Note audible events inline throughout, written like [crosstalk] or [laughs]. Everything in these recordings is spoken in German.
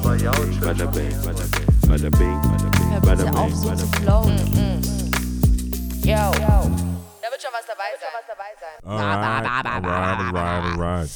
bing, bada bing, bada bing, bada bing, bada bing, bing. flowen. Yo. Da wird schon was dabei sein. Alright, alright, alright, alright.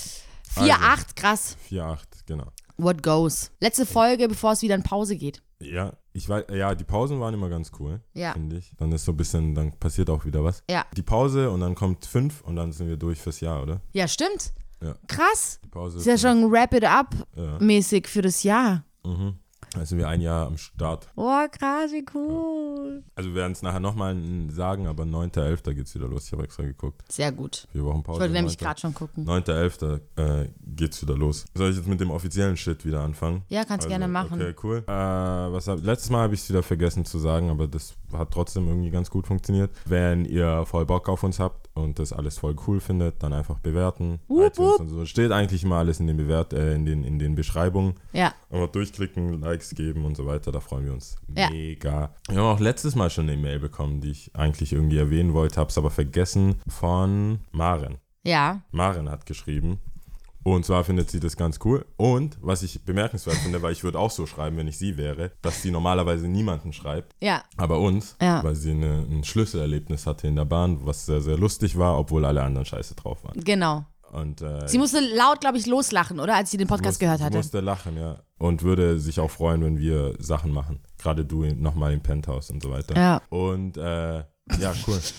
4-8, krass. 4-8, genau. What goes? Letzte Folge, bevor es wieder in Pause geht. Ja, ich weiß, ja, die Pausen waren immer ganz cool, Ja. finde ich. Dann ist so ein bisschen, dann passiert auch wieder was. Ja. Die Pause und dann kommt 5 und dann sind wir durch fürs Jahr, oder? Ja, stimmt. Ja. Krass. Die Pause Ist ja schon Wrap It Up Ja. mäßig für das Jahr. Mhm. Dann sind wir ein Jahr am Start. Oh, krass, wie cool. Also wir werden es nachher nochmal sagen, aber 9.11. geht's wieder los. Ich habe extra geguckt. Sehr gut. Vier Wochen Pause. Ich wollte nämlich 9. gerade schon gucken. 9.11. Äh, geht's wieder los. Soll ich jetzt mit dem offiziellen Shit wieder anfangen? Ja, kannst Also, gerne machen. Okay, cool. Äh, was hab, letztes Mal habe ich es wieder vergessen zu sagen, aber das hat trotzdem irgendwie ganz gut funktioniert. Wenn ihr voll Bock auf uns habt und das alles voll cool findet, dann einfach bewerten. Wupp. und so. Steht eigentlich immer alles in den, Bewert äh, in den, in den Beschreibungen. Ja. Einfach durchklicken, Likes geben und so weiter. Da freuen wir uns Ja. mega. Wir haben auch letztes Mal schon eine Mail bekommen, die ich eigentlich irgendwie erwähnen wollte, habe es aber vergessen, von Maren. Ja. Maren hat geschrieben. Und zwar findet sie das ganz cool. Und was ich bemerkenswert finde, weil ich würde auch so schreiben, wenn ich sie wäre, dass sie normalerweise niemanden schreibt, Ja. aber uns, Ja. weil sie eine, ein Schlüsselerlebnis hatte in der Bahn, was sehr, sehr lustig war, obwohl alle anderen scheiße drauf waren. Genau. Und, äh, Sie musste laut, glaube ich, loslachen, oder? Als sie den Podcast muss- gehört sie hatte. musste lachen, ja. Und würde sich auch freuen, wenn wir Sachen machen. Gerade du nochmal im Penthouse und so weiter. Ja. Und äh, ja, cool. [laughs]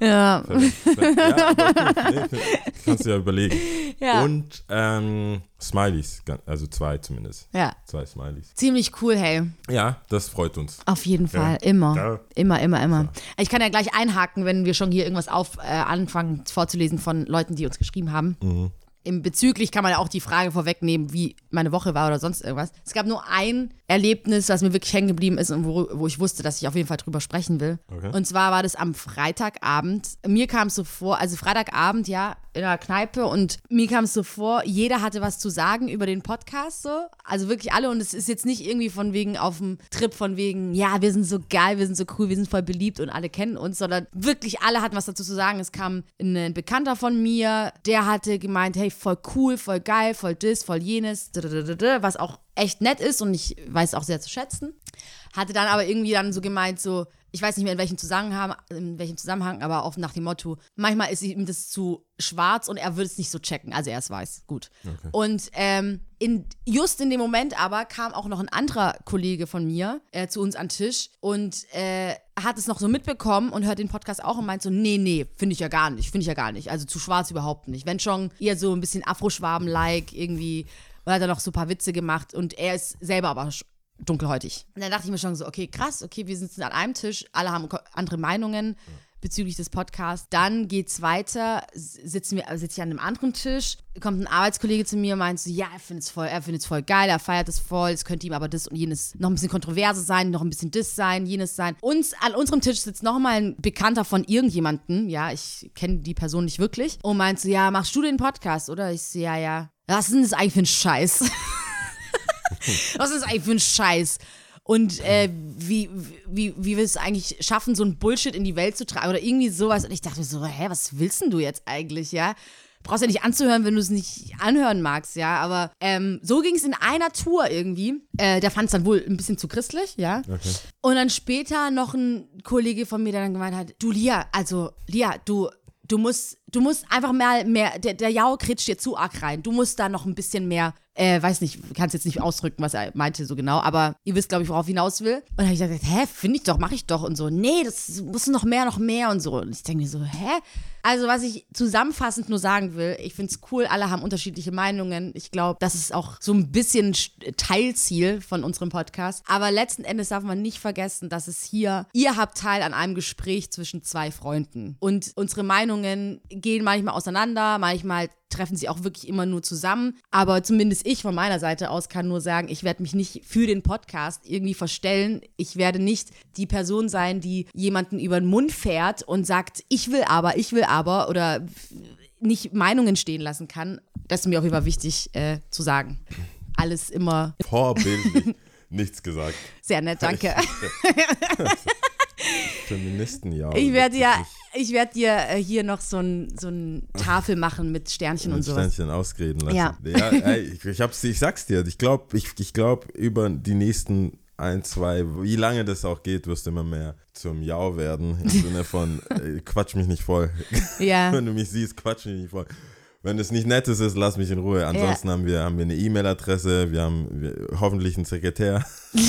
Ja. [laughs] ja, gut. Nee, [laughs] kannst du ja überlegen. Ja. Und ähm, Smileys, also zwei zumindest. ja. Zwei Smileys. Ziemlich cool, hey. Ja, das freut uns. Auf jeden Fall. Ja. Immer. Ja. Immer, immer, immer. Ich kann ja gleich einhaken, wenn wir schon hier irgendwas auf, äh, anfangen vorzulesen von Leuten, die uns geschrieben haben. Mhm. Im bezüglich kann man ja auch die Frage vorwegnehmen, wie meine Woche war oder sonst irgendwas. Es gab nur ein Erlebnis, das mir wirklich hängen geblieben ist und wo, wo ich wusste, dass ich auf jeden Fall drüber sprechen will. Okay. Und zwar war das am Freitagabend. Mir kam es so vor, also Freitagabend, ja, in einer Kneipe und mir kam es so vor, jeder hatte was zu sagen über den Podcast so. Also wirklich alle und es ist jetzt nicht irgendwie von wegen auf dem Trip von wegen, ja, wir sind so geil, wir sind so cool, wir sind voll beliebt und alle kennen uns, sondern wirklich alle hatten was dazu zu sagen. Es kam ein Bekannter von mir, der hatte gemeint, hey, voll cool, voll geil, voll das, voll jenes, was auch echt nett ist und ich weiß auch sehr zu schätzen. Hatte dann aber irgendwie dann so gemeint, so, ich weiß nicht mehr in welchem Zusammenhang, in welchem Zusammenhang, aber oft nach dem Motto, manchmal ist ihm das zu schwarz und er würde es nicht so checken. Also er ist weiß. Gut. Und ähm, in, just in dem Moment aber kam auch noch ein anderer Kollege von mir äh, zu uns an den Tisch und äh, hat es noch so mitbekommen und hört den Podcast auch und meint so, nee, nee, finde ich ja gar nicht, finde ich ja gar nicht. Also zu schwarz überhaupt nicht. Wenn schon eher so ein bisschen Afroschwaben-like irgendwie und hat dann noch so ein paar Witze gemacht und er ist selber aber dunkelhäutig. Und dann dachte ich mir schon so, okay, krass, okay, wir sitzen an einem Tisch, alle haben andere Meinungen bezüglich des Podcasts. Dann geht's weiter, sitzen wir, sitze ich an einem anderen Tisch, kommt ein Arbeitskollege zu mir und meint so, ja, er findet es voll, er findet es voll geil, er feiert es voll, es könnte ihm aber das und jenes noch ein bisschen kontroverse sein, noch ein bisschen das sein, jenes sein. Uns an unserem Tisch sitzt noch mal ein Bekannter von irgendjemandem, ja, ich kenne die Person nicht wirklich, und meint so, ja, machst du den Podcast, oder? Ich so, ja, ja. Was ist denn das eigentlich für ein Scheiß? [laughs] [laughs] Was ist eigentlich für ein Scheiß? Und äh, wie, wie, wie wir es eigentlich schaffen, so ein Bullshit in die Welt zu tragen oder irgendwie sowas. Und ich dachte mir so, hä, was willst denn du jetzt eigentlich, ja? Brauchst ja nicht anzuhören, wenn du es nicht anhören magst, ja. Aber ähm, so ging es in einer Tour irgendwie. Äh, der fand es dann wohl ein bisschen zu christlich, ja. Okay. Und dann später noch ein Kollege von mir, der dann gemeint hat, du Lia, also Lia, du, du musst, du musst einfach mal mehr, der, der Jao kritscht dir zu arg rein. Du musst da noch ein bisschen mehr, äh, weiß nicht, kannst jetzt nicht ausdrücken, was er meinte so genau, aber ihr wisst, glaube ich, worauf ich hinaus will. Und dann habe ich gesagt, hä, finde ich doch, mache ich doch und so. Nee, das muss noch mehr, noch mehr und so. Und ich denke mir so, hä? Also, was ich zusammenfassend nur sagen will, ich finde es cool, alle haben unterschiedliche Meinungen. Ich glaube, das ist auch so ein bisschen Sch- Teilziel von unserem Podcast. Aber letzten Endes darf man nicht vergessen, dass es hier, ihr habt Teil an einem Gespräch zwischen zwei Freunden. Und unsere Meinungen gehen manchmal auseinander, manchmal treffen sie auch wirklich immer nur zusammen. Aber zumindest ich von meiner Seite aus kann nur sagen, ich werde mich nicht für den Podcast irgendwie verstellen. Ich werde nicht die Person sein, die jemanden über den Mund fährt und sagt, ich will aber, ich will aber oder nicht Meinungen stehen lassen kann. Das ist mir auch immer wichtig äh, zu sagen. Alles immer Vorbildlich. Nichts gesagt. sehr nett, danke. [laughs] Feministen, ja. Ich werde ja, ich werde dir äh, hier noch so ein, so ein Tafel machen mit Sternchen mit und sowas. Sternchen ausreden lassen. Ja. ja ey, ich, ich, hab's, ich sag's dir, ich glaube, ich, ich glaub, über die nächsten ein, zwei, wie lange das auch geht, wirst du immer mehr zum Jau werden. Im Sinne von, ey, quatsch mich nicht voll. Ja. [laughs] Wenn du mich siehst, quatsch mich nicht voll. Wenn es nicht nettes ist, lass mich in Ruhe. Ansonsten haben, wir, haben wir eine E-Mail-Adresse, wir haben wir, hoffentlich einen Sekretär, [laughs]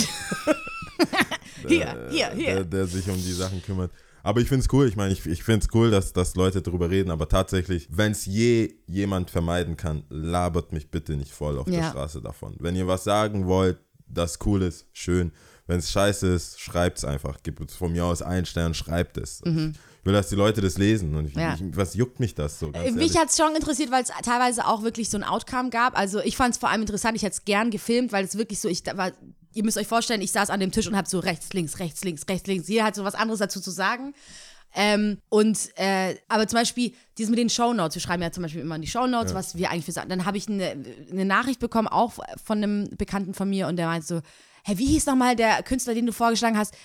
[laughs] Hier, hier, der, hier. der sich um die Sachen kümmert. Aber ich finde es cool, ich meine, ich, ich finde es cool, dass, dass Leute darüber reden, aber tatsächlich, wenn es je jemand vermeiden kann, labert mich bitte nicht voll auf der Ja. Straße davon. Wenn ihr was sagen wollt, das cool ist, schön. Wenn es scheiße ist, schreibt es einfach. Gebt von mir aus einen Stern, schreibt es. Ich will, dass die Leute das lesen. Und ich, Mhm. Ja. ich, was juckt mich das so? Ganz Äh? Mich hat es schon interessiert, weil es teilweise auch wirklich so ein Outcome gab. Also ich fand es vor allem interessant, ich hätte es gern gefilmt, weil es wirklich so, ich da war, ihr müsst euch vorstellen, ich saß an dem Tisch und habe so rechts, links, rechts, links, rechts, links. Jeder hat so was anderes dazu zu sagen. Ähm, und äh, aber zum Beispiel dieses mit den Shownotes, wir schreiben ja zum Beispiel immer in die Shownotes, was wir eigentlich für Sachen. Dann habe ich eine, eine Nachricht bekommen, auch von einem Bekannten von mir, und der meinte so: Hä, wie hieß nochmal der Künstler, den du vorgeschlagen hast?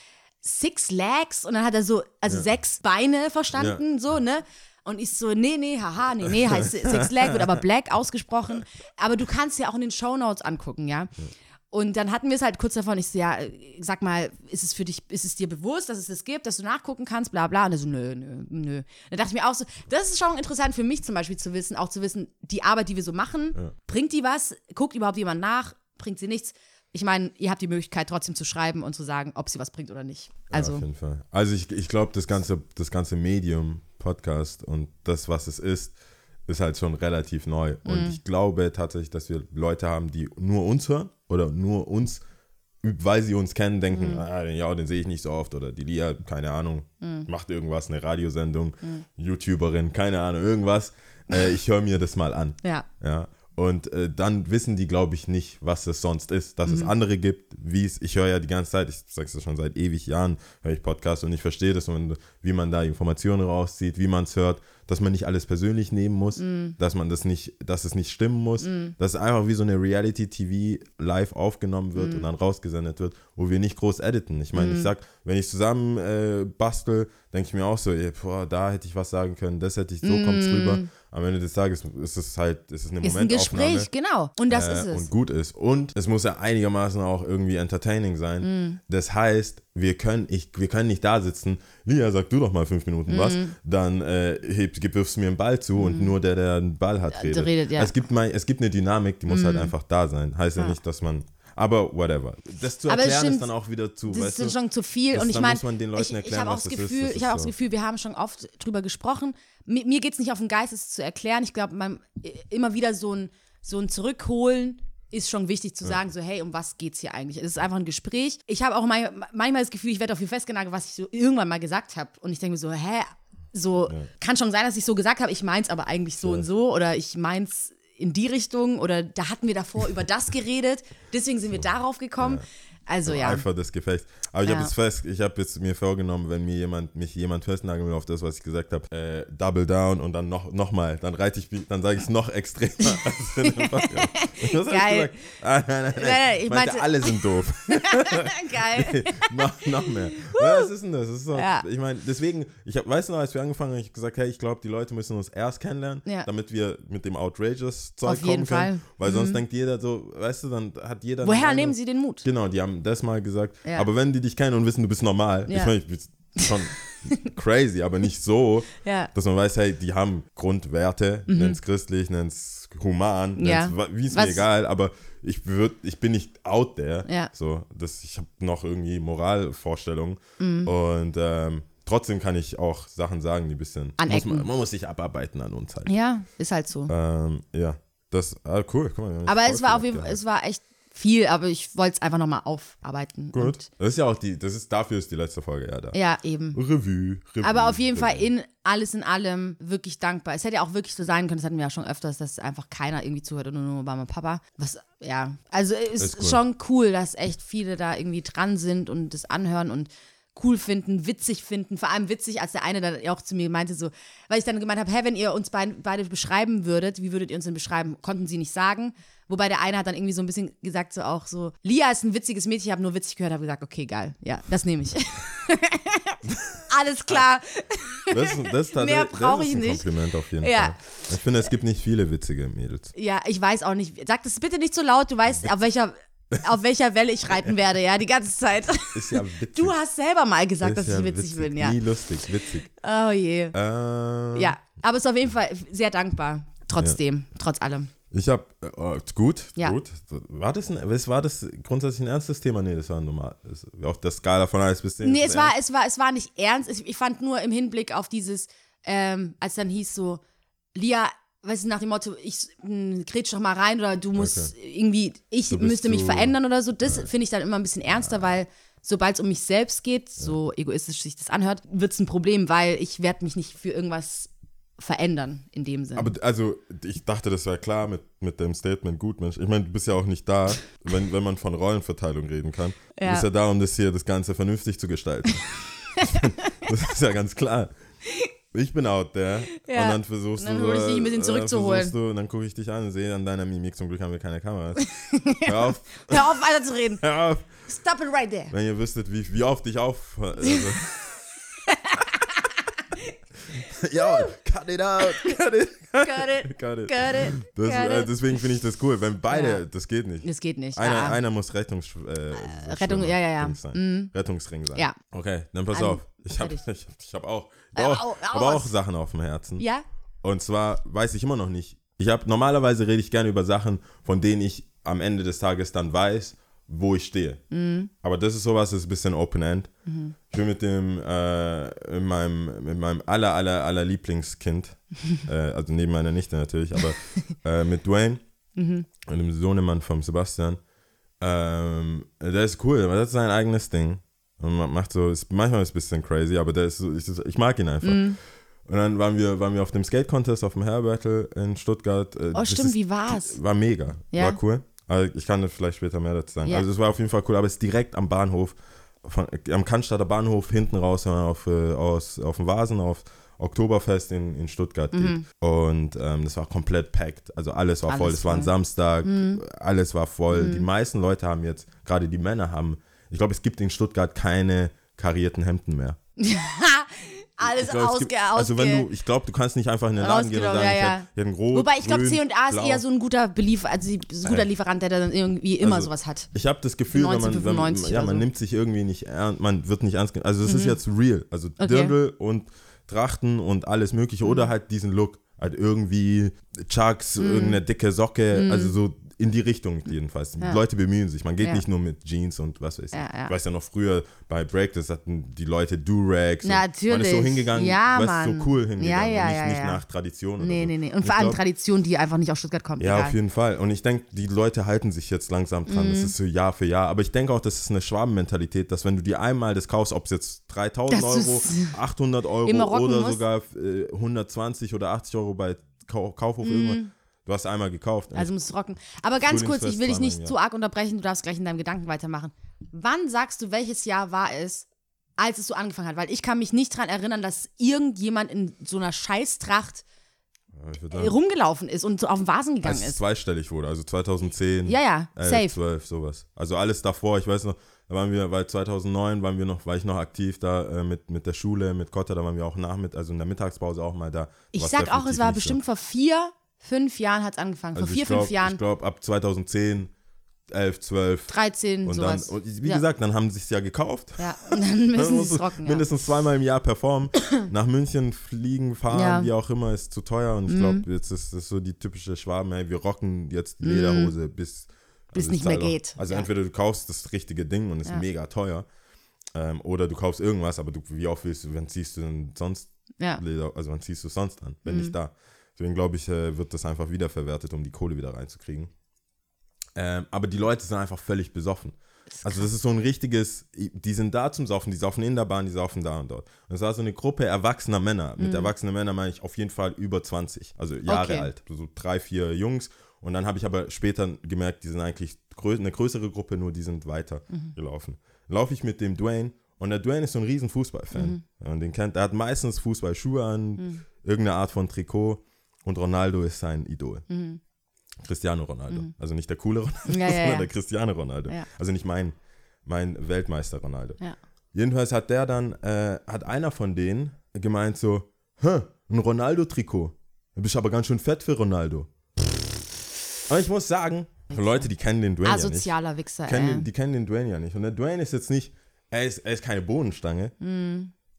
Six Legs? Und dann hat er so, also sechs Beine verstanden, so, ne? Und ich so, nee, nee, haha, nee, nee, heißt [laughs] Six Leg, wird aber Black ausgesprochen. Aber du kannst ja auch in den Shownotes angucken, ja. Und dann hatten wir es halt kurz davon, ich so, ja, sag mal, ist es für dich, ist es dir bewusst, dass es das gibt, dass du nachgucken kannst, bla bla. Und er so, nö, nö, nö. Dann dachte ich mir auch so, das ist schon interessant für mich zum Beispiel zu wissen, auch zu wissen, die Arbeit, die wir so machen, bringt die was? Guckt überhaupt jemand nach? Bringt sie nichts? Ich meine, ihr habt die Möglichkeit trotzdem zu schreiben und zu sagen, ob sie was bringt oder nicht. Ja, Also, auf jeden Fall. Also ich, ich glaube, das ganze, das ganze Medium, Podcast und das, was es ist, ist halt schon relativ neu. Mhm. Und ich glaube tatsächlich, dass wir Leute haben, die nur uns hören oder nur uns, weil sie uns kennen, Mhm. denken, ah, den, ja, den sehe ich nicht so oft. Oder die Lia, keine Ahnung, Mhm. macht irgendwas, eine Radiosendung, YouTuberin, keine Ahnung, irgendwas. Äh, ich höre mir das mal an. ja. Ja. Und äh, dann wissen die, glaube ich, nicht, was es sonst ist. Dass Mhm. es andere gibt, wie es, ich höre ja die ganze Zeit, ich sage es schon seit ewig Jahren, höre ich Podcasts und ich verstehe das und wie man da Informationen rauszieht, wie man es hört, dass man nicht alles persönlich nehmen muss, Mhm. dass man das nicht, dass es nicht stimmen muss, dass es einfach wie so eine Reality-TV live aufgenommen wird Mhm. und dann rausgesendet wird, wo wir nicht groß editen. Ich meine, ich sag, wenn ich zusammen äh, bastel, denke ich mir auch so, ey, boah, da hätte ich was sagen können, das hätte ich, so kommt's rüber. Am Ende des Tages ist es halt, ist es eine. Ist ein Momentaufnahme Gespräch, genau. Und das äh, ist es. und gut ist. Und es muss ja einigermaßen auch irgendwie entertaining sein. Mhm. Das heißt, wir können, ich, wir können nicht da sitzen, Lia, sag du doch mal fünf Minuten was, Mhm. dann äh, heb, wirfst du mir einen Ball zu und nur der, der einen Ball hat, redet. redet, ja. Es, gibt mal, es gibt eine Dynamik, die muss halt einfach da sein. Heißt ja, nicht, dass man, aber whatever. Das zu es erklären ist stimmt, dann auch wieder zu, Das ist schon zu viel. Das- und ich meine, ich, ich habe auch das das ist. Gefühl, Das ich ist habe auch das so. Gefühl, wir haben schon oft drüber gesprochen. Mir, mir geht es nicht auf den Geist, es zu erklären. Ich glaube, immer wieder so ein, so ein Zurückholen ist schon wichtig zu sagen, so hey, um was geht's hier eigentlich? Es ist einfach ein Gespräch. Ich habe auch manchmal, manchmal das Gefühl, ich werde auf viel festgenagelt, was ich so irgendwann mal gesagt habe. Und ich denke mir so, hä? So, kann schon sein, dass ich so gesagt habe, ich meins aber eigentlich so und so oder ich meins in die Richtung oder da hatten wir davor über das geredet, deswegen sind wir darauf gekommen. Also ja. Eifer des Gefechts. Aber ich Ja. habe jetzt fest, ich habe jetzt mir vorgenommen, wenn mir jemand, mich jemand festnageln will auf das, was ich gesagt habe, äh, double down und dann noch, noch mal, dann reite ich, dann sage ich es noch extremer. [laughs] [laughs] ich Geil. gesagt? Ah, nein, nein, nein. nein, ich ich meinte, meinte- alle sind doof. [laughs] Geil. noch, noch mehr. Was ist denn das? das ist so, Ja. Ich meine, deswegen, ich hab, weißt du noch, als wir angefangen haben, ich gesagt, hey, ich glaube, die Leute müssen uns erst kennenlernen, Ja. damit wir mit dem outrageous Zeug Auf jeden kommen können. Fall. Mhm. Weil sonst denkt jeder so, weißt du, dann hat jeder. Woher nehmen Sie den Mut? Genau, die haben das mal gesagt. Ja. Aber wenn die dich kennen und wissen, du bist normal, Ja. ich meine, ich bin schon [laughs] crazy, aber nicht so, Ja. dass man weiß, hey, die haben Grundwerte, nenn's christlich, nenn's human, Mhm. Ja. wie ist mir egal, aber ich, würd, ich bin nicht out there. Ja. So, das, ich habe noch irgendwie Moralvorstellungen Mhm. und ähm, trotzdem kann ich auch Sachen sagen, die ein bisschen. Muss man, man muss sich abarbeiten an uns halt. Ja, ist halt so. Ähm, ja, das, ah, cool. Guck mal, Aber es war auf jeden es war echt viel, aber ich wollte es einfach nochmal aufarbeiten. Gut. Das ist ja auch die, das ist, dafür ist die letzte Folge ja da. ja, eben. Revue, Revue. Aber auf jeden Fall Revue. in alles in allem wirklich dankbar. Es hätte ja auch wirklich so sein können, das hatten wir ja schon öfters, dass einfach keiner irgendwie zuhört und nur Mama und Papa. Was, ja, also es ist Ist cool. schon cool, dass echt viele da irgendwie dran sind und das anhören und cool finden, witzig finden. Vor allem witzig, als der eine dann auch zu mir meinte, so, weil ich dann gemeint habe, hä, wenn ihr uns beid, beide beschreiben würdet, wie würdet ihr uns denn beschreiben? Konnten sie nicht sagen. Wobei der eine hat dann irgendwie so ein bisschen gesagt, so auch so, Lia ist ein witziges Mädchen, ich habe nur witzig gehört, habe gesagt, okay, geil, ja, das nehme ich. [laughs] Alles klar. Das, das ist Mehr tatsächlich brauch das ist ich nicht. Kompliment auf jeden Ja. Fall. Ich finde, es gibt nicht viele witzige Mädels. Ja, ich weiß auch nicht. Sag das bitte nicht so laut. Du weißt, auf welcher, auf welcher Welle ich reiten werde, ja, die ganze Zeit. Ist ja witzig. Du hast selber mal gesagt, Ist dass ja ich witzig, bin, ja. Nie lustig, witzig. Oh je. Ähm, Ja, aber ist auf jeden Fall sehr dankbar. Trotzdem, trotz allem. Ich habe, äh, gut, Ja. gut. War das, ein, war das grundsätzlich ein ernstes Thema? Nee, das war normal. Das, auf der Skala von 1 bis 10. Nee, es war, ernst. es war, es war nicht ernst. Ich, ich fand nur im Hinblick auf dieses, ähm, als dann hieß so, Lia, weißt du, nach dem Motto, ich mh, grätsch doch mal rein oder du musst irgendwie, ich müsste mich verändern oder so. Das finde ich dann immer ein bisschen ernster, weil sobald es um mich selbst geht, so egoistisch sich das anhört, wird es ein Problem, weil ich werde mich nicht für irgendwas verändern in dem Sinne. Aber also, ich dachte, das wäre klar mit, mit dem Statement gut, Mensch. Ich meine, du bist ja auch nicht da, [laughs] wenn, wenn man von Rollenverteilung reden kann. Du Ja. bist ja da, um das hier, das Ganze vernünftig zu gestalten. [laughs] das ist ja ganz klar. Ich bin out there. Ja. Und dann versuchst Und dann du. hol ich dich ein bisschen äh, zurückzuholen. Du, und dann gucke ich dich an und sehe an deiner Mimik, zum Glück haben wir keine Kameras. [laughs] Hör auf, Hör auf, weiter zu reden. hör auf. Stop it right there. Wenn ihr wüsstet, wie, wie oft ich auf. Also. [laughs] ja, cut it out. Cut it. Cut it. [laughs] Cut it. Cut it. Das, cut äh, deswegen finde ich das cool. Wenn beide, Ja. das geht nicht. Das geht nicht. Einer, ah. einer muss Rettungs, äh, Rettung- Schwimmer- ja, ja, ja. Sein. Rettungsring sein. Ja. Okay, dann pass An- auf. Ich habe ich, ich hab auch, Äh, auch, au- auch? Sachen auf dem Herzen. Ja? Und zwar weiß ich immer noch nicht. Ich habe normalerweise rede ich gerne über Sachen, von denen ich am Ende des Tages dann weiß, wo ich stehe. Mhm. Aber das ist sowas, das ist ein bisschen Open End. Ich bin mit dem, äh, mit meinem, mit meinem aller, aller, aller Lieblingskind, [laughs] äh, also neben meiner Nichte natürlich, aber äh, mit Dwayne Mhm. und dem Sohnemann von Sebastian. Ähm, der ist cool, aber das ist sein eigenes Ding. Und man macht so, ist, manchmal ist es ein bisschen crazy, aber der ist so, ich, ich mag ihn einfach. Mhm. Und dann waren wir, waren wir auf dem Skate-Contest auf dem Hair Battle in Stuttgart. Äh, Oh, das stimmt, ist- wie war's? War mega. Ja. War cool. Also ich kann vielleicht später mehr dazu sagen. Ja. Also es war auf jeden Fall cool, aber es ist direkt am Bahnhof, von, am Cannstatter Bahnhof hinten raus, wenn man auf, äh, aus, auf dem Vasen, auf Oktoberfest in, in Stuttgart geht. Und ähm, das war komplett packed. Also alles war Mhm. Alles voll. Es war ein voll. Mhm. Samstag, alles war voll. Die meisten Leute haben jetzt, gerade die Männer haben, ich glaube, es gibt in Stuttgart keine karierten Hemden mehr. [laughs] Alles Ich glaub, ausge, gibt, also wenn ausge- du, ich glaube, du kannst nicht einfach in den Laden gehen und sagen, ja, ich ja. hätte hier einen rot, Wobei ich glaube, C&A ist blau. eher so ein guter Beliefer, also so ein guter Lieferant, der dann irgendwie immer Also, sowas hat. Ich habe das Gefühl, wenn man, wenn man, 1995 ja, man so. Mhm. nimmt sich irgendwie nicht ernst, man wird nicht ernst genommen. Also es ist jetzt real. Also Dirndl und Trachten und alles mögliche Mhm. oder halt diesen Look. Halt irgendwie Chucks, Mhm. irgendeine dicke Socke, also so in die Richtung jedenfalls. Die Leute bemühen sich. Man geht Ja. nicht nur mit Jeans und was weiß ich. Ja, ja. Ich weiß ja noch früher bei Break, das hatten die Leute Do-Rags. und Natürlich. Man ist so hingegangen, Ja, Mann. so cool hingegangen. Ja, ja, nicht, ja, nicht ja. nach Tradition oder Nee, so. nee, nee. Und ich vor allem glaub- Tradition, die einfach nicht aus Stuttgart kommt. ja, egal. auf jeden Fall. Und ich denke, die Leute halten sich jetzt langsam dran. Mhm. Das ist so Jahr für Jahr. Aber ich denke auch, das ist eine Schwabenmentalität, dass wenn du dir einmal das kaufst, ob es jetzt 3000 Das Euro, ist- 800 Euro oder musst. sogar äh, 120 oder 80 Euro bei Kau Kaufhof irgendwann, du hast einmal gekauft. Mhm. Also musst du rocken. Aber ganz kurz, ich will dich nicht zu arg unterbrechen, du darfst gleich in deinem Gedanken weitermachen. Wann sagst du, welches Jahr war es, als es so angefangen hat? Weil ich kann mich nicht daran erinnern, dass irgendjemand in so einer Scheißtracht Ja, äh, rumgelaufen ist und so auf den Vasen gegangen als ist. zweistellig wurde, also 2010, Ja, ja, 11, safe. 12, sowas. Also alles davor, ich weiß noch, da waren wir, weil 2009 waren wir noch, war ich noch aktiv da äh, mit, mit der Schule, mit Kotta, da waren wir auch nachmitt, also in der Mittagspause auch mal da. Ich sag auch, es war nicht so. bestimmt vor vier, fünf Jahren hat es angefangen. Vor Also vier, ich glaub, fünf Jahren, Ich glaube, ab 2010, 11, 12. 13, Und sowas. dann, und wie ja. gesagt, dann haben sie es ja gekauft. Ja, und dann [laughs] müssen sie es rocken. Ja. Mindestens zweimal im Jahr performen. [coughs] Nach München fliegen, fahren, Ja. Mhm. wie auch immer, ist zu teuer. Und ich glaube, jetzt ist das so die typische Schwaben, hey, wir rocken jetzt die Lederhose bis. Bis ich nicht mehr zahl auch- geht. Also Ja. entweder du kaufst das richtige Ding und ist Ja. mega teuer. Ähm, oder du kaufst irgendwas, aber du, wie oft willst du, wann ziehst du denn sonst ja. Leder, also wann ziehst du es sonst an, wenn Mhm. nicht da. Deswegen glaube ich, äh, wird das einfach wiederverwertet, um die Kohle wieder reinzukriegen. Ähm, aber die Leute sind einfach völlig besoffen. Also das ist so ein richtiges, die sind da zum Saufen, die saufen in der Bahn, die saufen da und dort. Und es war so eine Gruppe erwachsener Männer. Mit erwachsenen Männern meine ich auf jeden Fall über 20, also Jahre Okay. alt. So drei, vier Jungs. Und dann habe ich aber später gemerkt, die sind eigentlich grö eine größere Gruppe, nur die sind weiter gelaufen. Laufe ich mit dem Dwayne und der Dwayne ist so ein riesen Fußballfan. Ja, und den kennt, er hat meistens Fußballschuhe an, irgendeine Art von Trikot und Ronaldo ist sein Idol. Cristiano Ronaldo. Also nicht der coole Ronaldo, Ja, ja, sondern ja. der Cristiano Ronaldo. Ja. Also nicht mein, mein Weltmeister Ronaldo. Ja. Jedenfalls hat der dann, äh, hat einer von denen gemeint so, Hä, ein Ronaldo-Trikot. Du bist aber ganz schön fett für Ronaldo. Aber ich muss sagen, Leute, die kennen den Dwayne ja nicht. Asozialer Wichser, Kennen, ey. den- die kennen den Dwayne ja nicht. Und der Dwayne ist jetzt nicht, er ist, er ist keine Bohnenstange,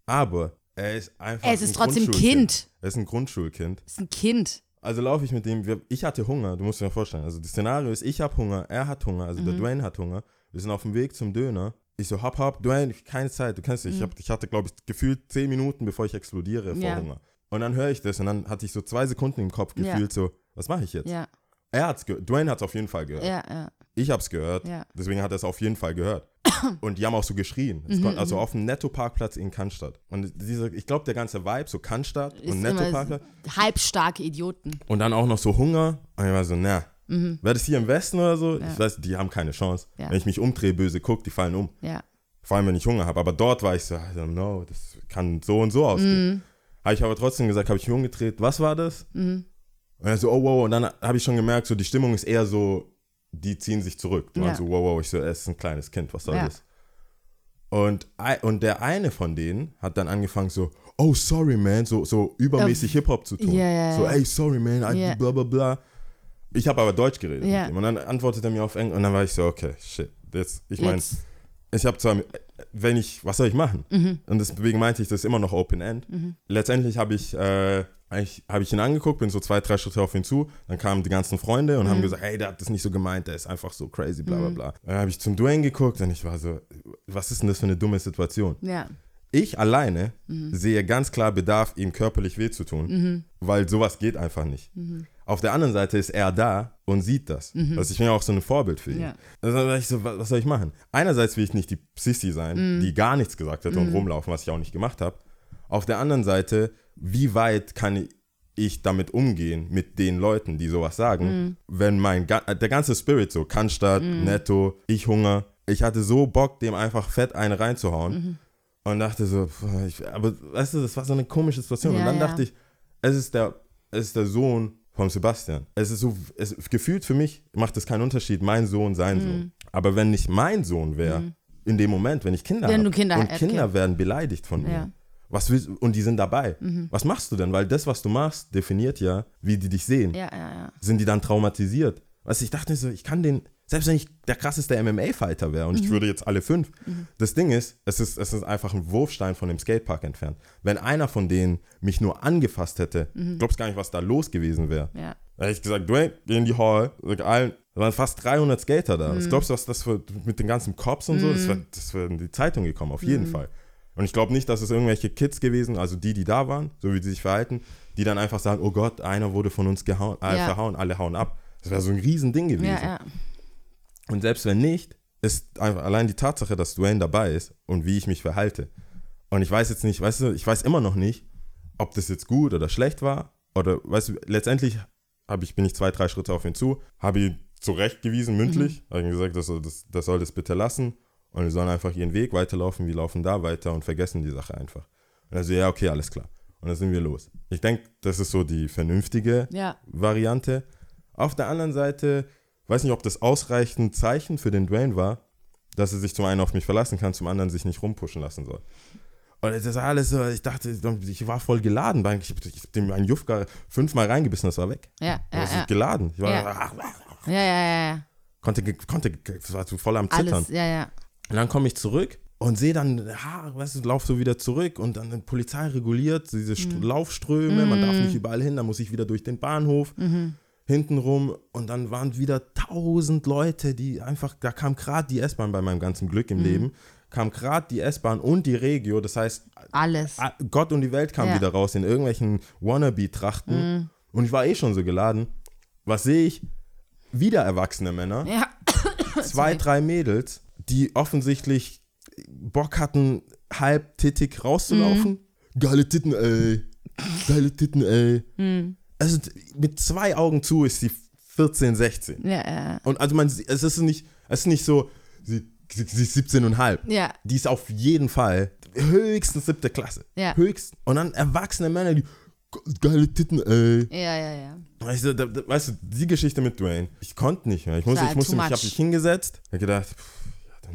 aber er ist einfach Mhm. Es ist ein trotzdem. Kind. Er ist ein Grundschulkind. ist ein Kind. Also laufe ich mit dem, wir, ich hatte Hunger, du musst dir mal vorstellen. Also das Szenario ist, ich habe Hunger, er hat Hunger, also Mhm. der Dwayne hat Hunger. Wir sind auf dem Weg zum Döner. Ich so, hopp, hopp, Dwayne, keine Zeit, du kennst dich. Ich, hab, ich hatte, glaube ich, gefühlt zehn Minuten, bevor ich explodiere vor Mhm. Ja. Hunger. Und dann höre ich das und dann hatte ich so zwei Sekunden im Kopf Ja. gefühlt so, was mache ich jetzt? Ja, Er hat's gehört, Dwayne hat es auf jeden Fall gehört. ja, ja. Ich habe es gehört, Ja. deswegen hat er es auf jeden Fall gehört. Und die haben auch so geschrien. Mhm, also auf dem Netto-Parkplatz in Cannstatt. Und dieser, ich glaube, der ganze Vibe, so Cannstatt und Netto-Parkplatz. halbstarke Idioten. Und dann auch noch so Hunger. Und ich war so, na, wäre das hier im Westen oder so? Ich weiß, die haben keine Chance. Mhm. Ja. Wenn ich mich umdrehe, böse guck, die fallen um. Ja. Vor allem, wenn ich Hunger habe. Aber dort war ich so, I don't know, das kann so und so ausgehen. Mhm. Habe ich aber trotzdem gesagt, habe ich mich umgedreht, was war das? Und er so, oh wow. Und dann habe ich schon gemerkt, so die Stimmung ist eher so, die ziehen sich zurück. Die waren Ja. so, wow, wow. Ich so, er ist ein kleines Kind, was soll Ja. das? Und, und der eine von denen hat dann angefangen so, oh sorry man, so, so übermäßig Hip-Hop zu tun. Ja, so, ey, sorry man, I, bla bla bla. Ich habe aber Deutsch geredet Ja. mit ihm. Und dann antwortet er mir auf Englisch und dann war ich so, okay, shit. Jetzt, ich meine, ich habe zwar, wenn ich, was soll ich machen? Mhm. Und deswegen meinte ich, das ist immer noch Open End. Letztendlich habe ich, äh, eigentlich habe ich ihn angeguckt, bin so zwei, drei Schritte auf ihn zu, dann kamen die ganzen Freunde und haben Mhm. gesagt, hey, der hat das nicht so gemeint, der ist einfach so crazy, bla bla bla. Dann habe ich zum Dwayne geguckt und ich war so, was ist denn das für eine dumme Situation? Ja. Ich alleine Mhm. sehe ganz klar Bedarf, ihm körperlich weh zu tun, weil sowas geht einfach nicht. Mhm. Auf der anderen Seite ist er da und sieht das. Also ich bin ja auch so ein Vorbild für ihn. Ja. Also ich so, was soll ich machen? Einerseits will ich nicht die Sissy sein, Mhm. die gar nichts gesagt hat und rumlaufen, was ich auch nicht gemacht habe. Auf der anderen Seite, wie weit kann ich damit umgehen mit den Leuten, die sowas sagen, Mhm. wenn mein der ganze Spirit so Cannstatt, Netto, ich Hunger, ich hatte so Bock, dem einfach fett eine reinzuhauen Mhm. und dachte so, ich, aber weißt du, das war so eine komische Situation. Ja, und dann ja. dachte ich, es ist der, es ist der Sohn von Sebastian. Es ist so, es, gefühlt für mich macht es keinen Unterschied, mein Sohn, sein Mhm. Sohn. Aber wenn nicht mein Sohn wäre, in dem Moment, wenn ich Kinder habe du Kinder- und okay. Werden beleidigt von mir, Ja. Mhm. was willst, und die sind dabei, was machst du denn? Weil das, was du machst, definiert ja, wie die dich sehen. Ja, ja, ja. Sind die dann traumatisiert? Du, ich dachte so, ich kann den, selbst wenn ich der krasseste MMA-Fighter wäre und ich würde jetzt alle fünf, das Ding ist es, ist, es ist einfach ein Wurfstein von dem Skatepark entfernt. Wenn einer von denen mich nur angefasst hätte, glaubst gar nicht, was da los gewesen wäre. Ja. Da hätte ich gesagt, Dwayne, geh in die Hall. Sag allen, da waren fast 300 Skater da. Was glaubst du, was das für, mit den ganzen Cops und so, das wäre das wär in die Zeitung gekommen, auf jeden Fall. Und ich glaube nicht, dass es irgendwelche Kids gewesen, also die, die da waren, so wie sie sich verhalten, die dann einfach sagen, oh Gott, einer wurde von uns gehauen, äh, Ja. verhauen, alle hauen ab. Das wäre so ein Riesending gewesen. Ja, ja. Und selbst wenn nicht, ist einfach allein die Tatsache, dass Dwayne dabei ist und wie ich mich verhalte. Und ich weiß jetzt nicht, weißt du, ich weiß immer noch nicht, ob das jetzt gut oder schlecht war. Oder, weißt du, letztendlich habe ich, bin ich zwei, drei Schritte auf ihn zu, habe ihn zurechtgewiesen, mündlich, habe ihm gesagt, das soll das, das soll das bitte lassen. Und wir sollen einfach ihren Weg weiterlaufen, wir laufen da weiter und vergessen die Sache einfach. Und er so, ja, okay, alles klar. Und dann sind wir los. Ich denke, das ist so die vernünftige Ja. Variante. Auf der anderen Seite, weiß nicht, ob das ausreichend Zeichen für den Dwayne war, dass er sich zum einen auf mich verlassen kann, zum anderen sich nicht rumpushen lassen soll. Und das ist alles so, ich dachte, ich war voll geladen. Ich habe dem einen Jufka fünfmal reingebissen, das war weg. Ja, Das ja, ist ja. geladen. Ich war, Ja. Ja, ja, ja, konnte, konnte, das war zu voll am Zittern. Alles, ja, ja. Und dann komme ich zurück und sehe dann, ha, weißt du, lauf so wieder zurück und dann die Polizei reguliert diese St Laufströme, man darf nicht überall hin, dann muss ich wieder durch den Bahnhof, hintenrum. Und dann waren wieder tausend Leute, die einfach, da kam gerade die S-Bahn bei meinem ganzen Glück im Leben, kam gerade die S-Bahn und die Regio, das heißt, Alles. Gott und die Welt kam Ja. wieder raus in irgendwelchen Wannabe-Trachten. Und ich war eh schon so geladen. Was sehe ich? Wieder erwachsene Männer. Ja. zwei, drei Mädels, die offensichtlich Bock hatten, halb tittig rauszulaufen. Geile Titten, ey. Geile Titten, ey. Also mit zwei Augen zu ist sie 14, 16. Ja, ja. Und also man, es ist nicht, es ist nicht so, sie, sie, sie ist 17 und halb. Ja. Die ist auf jeden Fall höchstens siebte Klasse. Ja. Höchst. Und dann erwachsene Männer, die geile Titten, ey. Ja, ja, ja. Weißt du, da, da, weißt du, die Geschichte mit Dwayne, ich konnte nicht mehr. Ich, muss, ich musste mich, ich habe much. mich hingesetzt, hab gedacht, pff,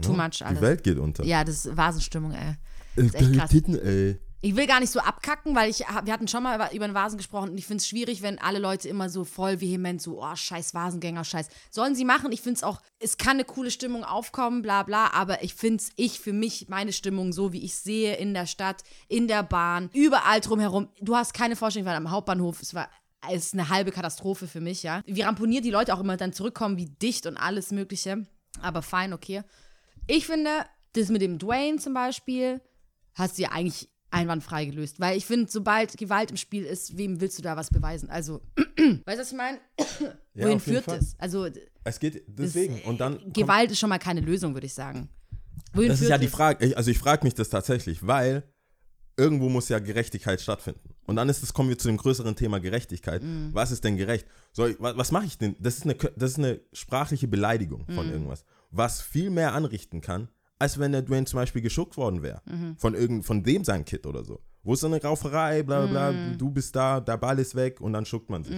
ja, too much alles. Die Welt geht unter. Ja, das ist Vasenstimmung, ey. Äh, ist. Titten, ey. Ich will gar nicht so abkacken, weil ich, wir hatten schon mal über, über den Vasen gesprochen und ich finde es schwierig, wenn alle Leute immer so voll vehement so, oh, scheiß Vasengänger, scheiß. Sollen sie machen. Ich finde es auch, es kann eine coole Stimmung aufkommen, bla bla, aber ich finde es, ich für mich, meine Stimmung, so wie ich sehe in der Stadt, in der Bahn, überall drumherum. Du hast keine Vorstellung, weil am Hauptbahnhof, es war es ist eine halbe Katastrophe für mich, ja. Wie ramponiert die Leute auch immer dann zurückkommen, wie dicht und alles Mögliche. Aber fein, okay. Ich finde, das mit dem Dwayne zum Beispiel, hast du ja eigentlich einwandfrei gelöst. Weil ich finde, sobald Gewalt im Spiel ist, wem willst du da was beweisen? Also, [clears throat] weißt du, was ich meine? Ja, Wohin führt das? Also, Es geht deswegen. Und dann. Gewalt ist schon mal keine Lösung, würde ich sagen. Wohin Das ist ja die? Frage, ich- also ich frage mich das tatsächlich, weil irgendwo muss ja Gerechtigkeit stattfinden. Und dann ist es, kommen wir zu dem größeren Thema Gerechtigkeit. Mhm. Was ist denn gerecht? Ich, was, was mache ich denn? Das ist, eine, das ist eine sprachliche Beleidigung von Mhm. irgendwas, was viel mehr anrichten kann, als wenn der Dwayne zum Beispiel geschuckt worden wäre. Mhm. Von, irgend, von dem sein Kid oder so. Wo ist so eine Rauferei, bla bla bla, Mhm. du bist da, der Ball ist weg und dann schuckt man sich.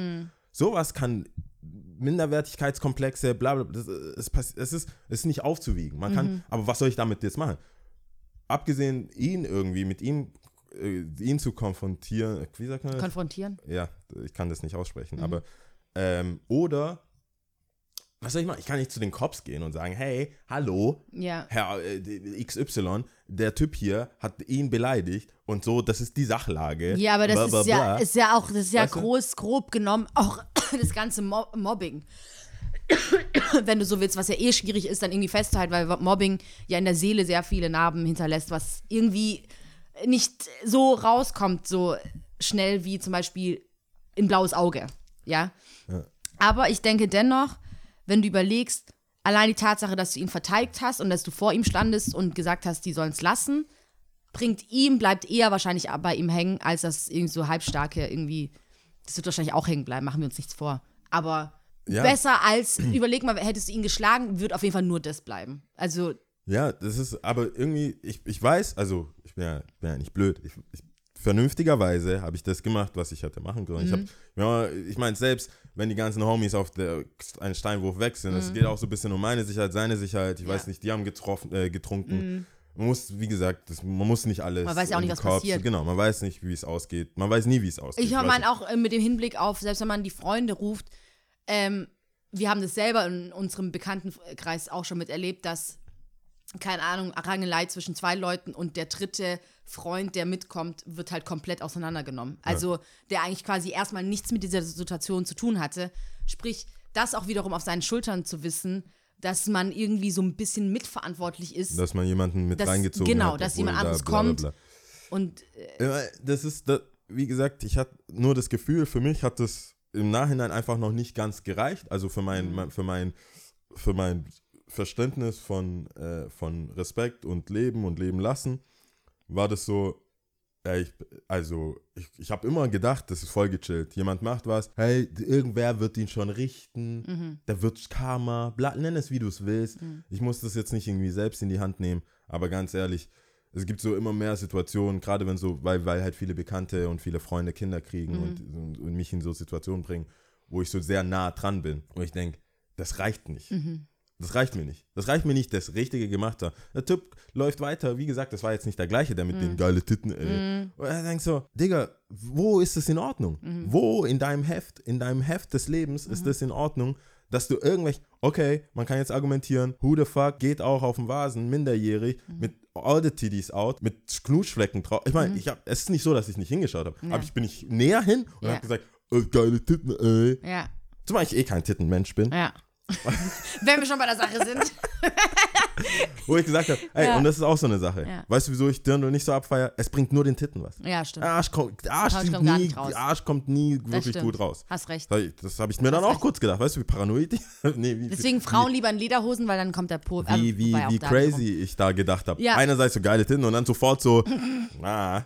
Sowas kann Minderwertigkeitskomplexe, bla bla, das, es, es, ist, es ist nicht aufzuwiegen. Man Mhm. kann, aber was soll ich damit jetzt machen? Abgesehen, ihn irgendwie, mit ihm, äh, ihn zu konfrontieren, wie sagt man das? Konfrontieren? ja, ich kann das nicht aussprechen, Mhm. aber, ähm, oder, was soll ich machen? Ich kann nicht zu den Cops gehen und sagen, hey, hallo, Ja. Herr äh, XY, der Typ hier hat ihn beleidigt und so, das ist die Sachlage. Ja, aber das Bla, bla, ist, ja, bla. ist ja auch, das ist ja Weißt du? groß, grob genommen auch [coughs] das ganze Mo Mobbing. [coughs] Wenn du so willst, was ja eh schwierig ist, dann irgendwie festzuhalten, weil Mobbing ja in der Seele sehr viele Narben hinterlässt, was irgendwie nicht so rauskommt, so schnell wie zum Beispiel ein blaues Auge. Ja. Ja. Aber ich denke dennoch, wenn du überlegst, allein die Tatsache, dass du ihn verteidigt hast und dass du vor ihm standest und gesagt hast, die sollen es lassen, bringt ihm, bleibt eher wahrscheinlich bei ihm hängen, als das irgendwie so halbstarke irgendwie. Das wird wahrscheinlich auch hängen bleiben, machen wir uns nichts vor. Aber Ja. besser als, überleg mal, hättest du ihn geschlagen, wird auf jeden Fall nur das bleiben. Also, Ja, das ist, aber irgendwie, ich, ich weiß, also ich bin ja, bin ja nicht blöd. Ich, ich, vernünftigerweise habe ich das gemacht, was ich hätte machen können. Ich, hab, ja, ich meine, selbst wenn die ganzen Homies auf der, einen Steinwurf weg sind, es geht auch so ein bisschen um meine Sicherheit, seine Sicherheit. Ich Ja. weiß nicht, die haben getroffen, äh, getrunken. Man muss, wie gesagt, das, man muss nicht alles. Man weiß ja auch nicht, was Korps- passiert. Genau, man weiß nicht, wie es ausgeht. Man weiß nie, wie es ausgeht. ich meine auch äh, mit dem Hinblick auf, selbst wenn man die Freunde ruft, ähm, wir haben das selber in unserem Bekanntenkreis auch schon miterlebt, dass, keine Ahnung, Rangelei zwischen zwei Leuten und der dritte Freund, der mitkommt, wird halt komplett auseinandergenommen. Also der eigentlich quasi erstmal nichts mit dieser Situation zu tun hatte. Sprich, das auch wiederum auf seinen Schultern zu wissen, dass man irgendwie so ein bisschen mitverantwortlich ist. Dass man jemanden mit Das- reingezogen genau, hat. dass obwohl jemand da anderes bla, bla, kommt. bla. Und äh, Das ist, das, wie gesagt, ich hatte nur das Gefühl, für mich hat das im Nachhinein einfach noch nicht ganz gereicht. Also für mein, mein- für mein, für mein Verständnis von, äh, von Respekt und Leben und Leben lassen, war das so, ja, ich, also ich, ich habe immer gedacht, das ist voll gechillt. Jemand macht was, hey, irgendwer wird ihn schon richten, der wird Karma, bla, nenn es wie du es willst. Ich muss das jetzt nicht irgendwie selbst in die Hand nehmen, aber ganz ehrlich, es gibt so immer mehr Situationen, gerade wenn so, weil, weil halt viele Bekannte und viele Freunde Kinder kriegen und, und, und mich in so Situationen bringen, wo ich so sehr nah dran bin, wo ich denke, das reicht nicht. Das reicht mir nicht. Das reicht mir nicht, das Richtige gemacht hat. Der Typ läuft weiter. Wie gesagt, das war jetzt nicht der gleiche, der mit den geile Titten, ey. Und er denkt so, Digga, wo ist es in Ordnung? Wo in deinem Heft, in deinem Heft des Lebens ist es in Ordnung, dass du irgendwelche, okay, man kann jetzt argumentieren, who the fuck geht auch auf dem Vasen, minderjährig, mit all the titties out, mit Knutschflecken drauf. Ich meine, ich hab, es ist nicht so, dass ich nicht hingeschaut habe, aber ich bin nicht näher hin und Ja. habe gesagt, äh, geile Titten, ey. ja, Zumal ich eh kein Tittenmensch bin. ja. [laughs] Wenn wir schon bei der Sache sind. [laughs] Wo ich gesagt habe, ey, Ja. und das ist auch so eine Sache. Ja. Weißt du, wieso ich Dirndl nicht so abfeier? Es bringt nur den Titten was. Ja, stimmt. Der Arsch kommt, Arsch, Arsch kommt gar nie, nicht raus. der Arsch kommt nie wirklich gut raus. Hast recht. Das habe ich mir dann auch recht. kurz gedacht. Weißt du, wie paranoid ich [laughs] nee, wie, Deswegen Frauen lieber in Lederhosen, weil dann kommt der Po. also, wie, wie, auch wie da crazy ich da gedacht habe. Ja. Einerseits so geile Titten und dann sofort so, ah.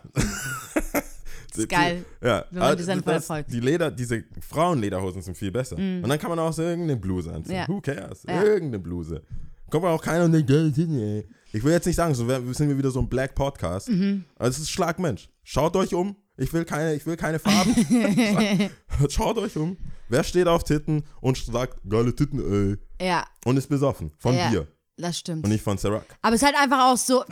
Das ist geil, Ja, wenn man voll folgt. die Leder, diese Frauenlederhosen sind viel besser. Und dann kann man auch so irgendeine Bluse anziehen. Ja. Who cares? Ja. Irgendeine Bluse. Kommt auch keiner und denkt, geile Titten, ey. Ich will jetzt nicht sagen, so sind wir wieder so ein Black Podcast. Mhm. Aber es ist Schlagmensch. Schaut euch um. Ich will keine, ich will keine Farben. [laughs] Schaut euch um. Wer steht auf Titten und sagt, geile Titten, ey. Ja, Und ist besoffen. Von Ja. Bier. Das stimmt. und nicht von Ciroc. Aber es ist halt einfach auch so.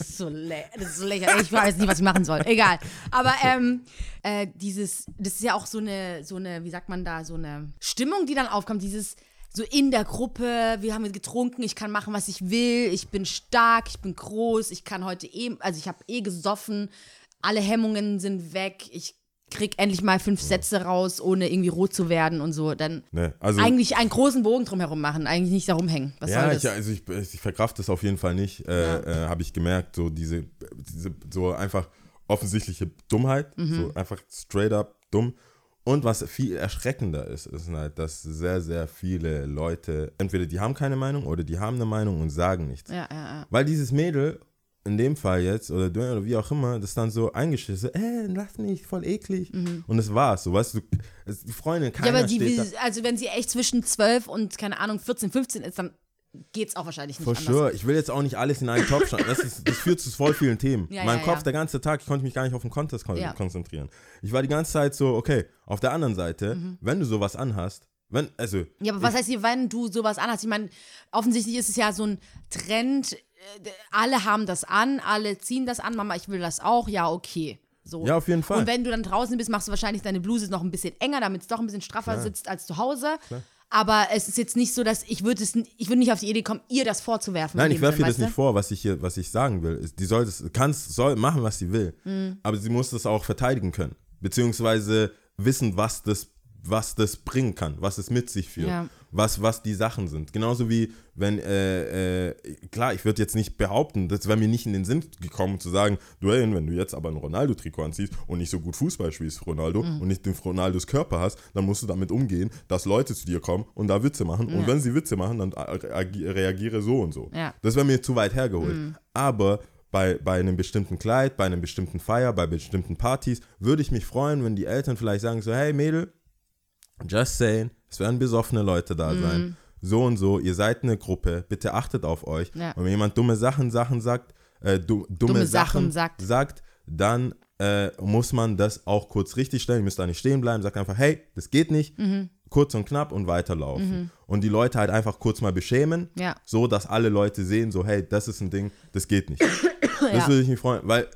Das, ist so lä das ist so lächerlich. Ich weiß nicht, was ich machen soll. Egal. Aber ähm, äh, dieses, das ist ja auch so eine, so eine, wie sagt man da, so eine Stimmung, die dann aufkommt. Dieses so in der Gruppe, wir haben getrunken, ich kann machen, was ich will, ich bin stark, ich bin groß, ich kann heute eh, also ich habe eh gesoffen, alle Hemmungen sind weg, ich krieg endlich mal fünf Sätze raus, ohne irgendwie rot zu werden und so. Dann Ne, also, eigentlich einen großen Bogen drumherum machen, eigentlich nicht darum hängen. Was ja, soll ich, das? also ich, ich verkraft das auf jeden Fall nicht, äh, äh, habe ich gemerkt, so diese, diese, so einfach offensichtliche Dummheit, Mhm. so einfach straight up dumm. Und was viel erschreckender ist, ist halt, dass sehr, sehr viele Leute, entweder die haben keine Meinung oder die haben eine Meinung und sagen nichts. ja, ja, ja. Weil dieses Mädel, in dem Fall jetzt, oder du oder wie auch immer, das dann so eingeschissen, äh, lass mich, voll eklig. Und das war's, so, weißt du, die Freundin, keiner Mhm. Ja, aber die steht will, also wenn sie echt zwischen 12 und, keine Ahnung, 14, 15 ist, dann geht's auch wahrscheinlich nicht For anders. sure. Ich will jetzt auch nicht alles in einen Topf schneiden. Das, ist, das führt zu voll vielen Themen. Ja, mein ja, Kopf ja. der ganze Tag, ich konnte mich gar nicht auf den Contest kon konzentrieren. Ich war die ganze Zeit so, okay, auf der anderen Seite, Mhm. wenn du sowas anhast, wenn, also, Ja, aber was heißt hier, wenn du sowas anhast? Ich meine, offensichtlich ist es ja so ein Trend, alle haben das an, alle ziehen das an, Mama, ich will das auch, ja, okay. So. Ja, auf jeden Fall. Und wenn du dann draußen bist, machst du wahrscheinlich deine Bluse noch ein bisschen enger, damit es doch ein bisschen straffer Klar. sitzt als zu Hause. Aber es ist jetzt nicht so, dass ich würde es, ich würde nicht auf die Idee kommen, ihr das vorzuwerfen. nein, in ich werfe ihr das nicht vor, was ich hier, was ich sagen will. Die soll das, kann, soll machen, was sie will. Mhm. Aber sie muss das auch verteidigen können. Beziehungsweise wissen, was das, was das bringen kann, was es mit sich führt. Ja. Was, was die Sachen sind. Genauso wie, wenn, äh, äh, klar, ich würde jetzt nicht behaupten, das wäre mir nicht in den Sinn gekommen zu sagen, Dwayne, wenn du jetzt aber ein Ronaldo-Trikot anziehst und nicht so gut Fußball spielst, Ronaldo, Mhm. und nicht den Ronaldos Körper hast, dann musst du damit umgehen, dass Leute zu dir kommen und da Witze machen. Und wenn sie Witze machen, dann agi- reagiere so und so. Ja. Das wäre mir zu weit hergeholt. Aber bei, bei einem bestimmten Kleid, bei einem bestimmten Feier, bei bestimmten Partys, würde ich mich freuen, wenn die Eltern vielleicht sagen so, hey Mädel, just saying, es werden besoffene Leute da Mhm. sein. So und so, ihr seid eine Gruppe, bitte achtet auf euch. Ja. Und wenn jemand dumme Sachen, Sachen sagt, äh, du, dumme, Dumme Sachen, Sachen sagt. dann äh, muss man das auch kurz richtig stellen. Ihr müsst da nicht stehen bleiben, sagt einfach, hey, das geht nicht. Mhm. Kurz und knapp und weiterlaufen. Und die Leute halt einfach kurz mal beschämen, Ja. so dass alle Leute sehen, so, hey, das ist ein Ding, das geht nicht. [coughs] Das Ja. würde ich mich freuen, weil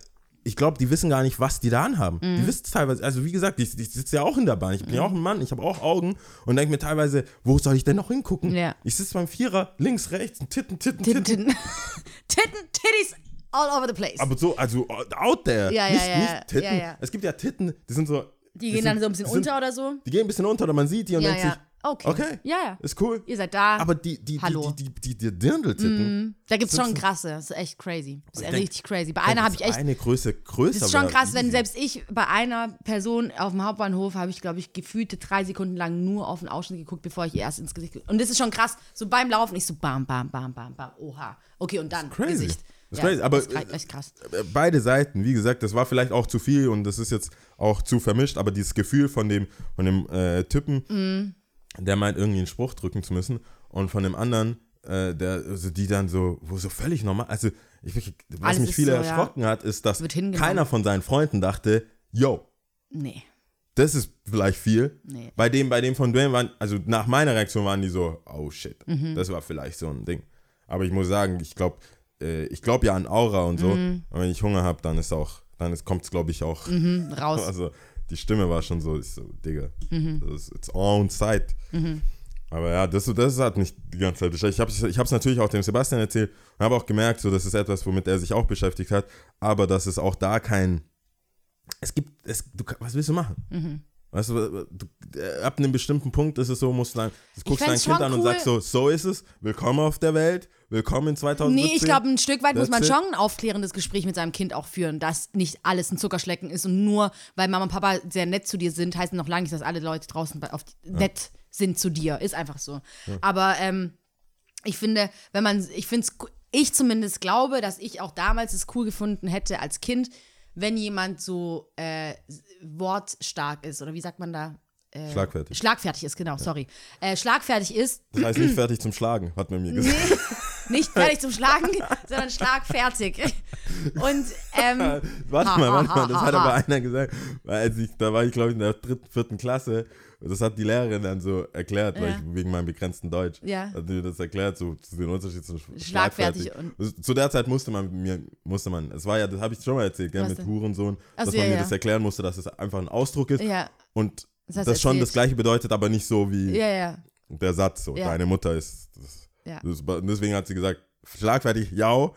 ich glaube, die wissen gar nicht, was die da anhaben. Mhm. Die wissen es teilweise, also wie gesagt, ich, ich sitze ja auch in der Bahn. Ich bin ja auch ein Mann, ich habe auch Augen und denke mir teilweise, wo soll ich denn noch hingucken? Ja. Ich sitze beim Vierer, links, rechts, Titten, Titten, Titten. Titten, Titten. [laughs] Titten, Titties all over the place. Aber so, also out there. Ja, ja, nicht, ja, nicht Titten. ja, ja. Es gibt ja Titten, die sind so. die die gehen sind, dann so ein bisschen sind, unter oder so. Die gehen ein bisschen unter oder man sieht die und Ja, denkt ja. sich, Okay. okay, Ja, ja. ist cool. Ihr seid da. Aber die, die, Hallo. die, die, die, die Dirndl-Titten. da gibt es schon krasse. Das ist echt crazy. Das ist denk- richtig crazy. Bei einer habe ich echt. Eine Größe größer. Das ist schon krass, wenn selbst ich bei einer Person auf dem Hauptbahnhof habe ich, glaube ich, gefühlte drei Sekunden lang nur auf den Ausschnitt geguckt, bevor ich ihr erst ins Gesicht. ge- Und das ist schon krass. So beim Laufen, ich so bam, bam, bam, bam, bam. Oha. Okay, und dann crazy. Gesicht. Das ist crazy, aber- ist echt krass. Äh, beide Seiten, wie gesagt, das war vielleicht auch zu viel und das ist jetzt auch zu vermischt, aber dieses Gefühl von dem, von dem äh, Typen, Mhm. Der meint, irgendwie einen Spruch drücken zu müssen und von dem anderen, äh, der, also die dann so, wo so völlig normal, also ich, wirklich, was mich ist viel so, ja. erschrocken hat, ist, dass keiner von seinen Freunden dachte, yo, Nee. das ist vielleicht viel. Nee. Bei dem, bei dem von Dwayne waren, also nach meiner Reaktion waren die so, oh shit, Mhm. das war vielleicht so ein Ding. Aber ich muss sagen, ich glaube, äh, ich glaube ja an Aura und so. Mhm. Und wenn ich Hunger habe, dann ist auch, dann kommt es, glaube ich, auch. Hm, raus. [laughs] Also die Stimme war schon so, ich so, Digga, Mhm. das ist it's on site. Aber ja, das, das hat mich die ganze Zeit beschäftigt. Ich habe ich es natürlich auch dem Sebastian erzählt und habe auch gemerkt, so, das ist etwas, womit er sich auch beschäftigt hat, aber dass es auch da kein, es gibt, es, du, was willst du machen? Mhm. Weißt du, du, äh, ab einem bestimmten Punkt ist es so, musst du dann, du guckst dein Kind an und cool- sagst so, so ist es, willkommen auf der Welt, willkommen in 2017. Nee, ich glaube, ein Stück weit muss man schon ein aufklärendes Gespräch mit seinem Kind auch führen, dass nicht alles ein Zuckerschlecken ist und nur weil Mama und Papa sehr nett zu dir sind, heißt noch lange nicht, dass alle Leute draußen auf die, nett sind zu dir. Ist einfach so. Aber ähm, ich finde, wenn man, ich finde es, ich zumindest glaube, dass ich auch damals es cool gefunden hätte als Kind, wenn jemand so äh, wortstark ist oder wie sagt man da? Äh, Schlagfertig. Schlagfertig ist, genau, sorry. Äh, schlagfertig ist, Das heißt nicht fertig zum Schlagen, hat man mir gesagt. [laughs] Nicht fertig zum Schlagen, [laughs] sondern schlagfertig. Und ähm, [laughs] Warte Ha, mal, warte ha, mal, das ha, hat ha. aber einer gesagt, als ich, da war ich glaube ich in der dritten, vierten Klasse, und das hat die Lehrerin dann so erklärt, weil Ja. ich wegen meinem begrenzten Deutsch, Ja. hat die das erklärt, so zu den Unterschied zwischen sch- Schlagfertig schlagfertig. Zu der Zeit musste man mir, musste man, es war ja, das habe ich schon mal erzählt, gell, mit denn? Hurensohn, Ach dass man ja, mir ja. das erklären musste, dass es einfach ein Ausdruck ist ja, und Das das, schon das gleiche bedeutet, aber nicht so wie der Satz, so, Ja. deine Mutter ist, das, Ja. das, deswegen hat sie gesagt, schlagfertig, ja,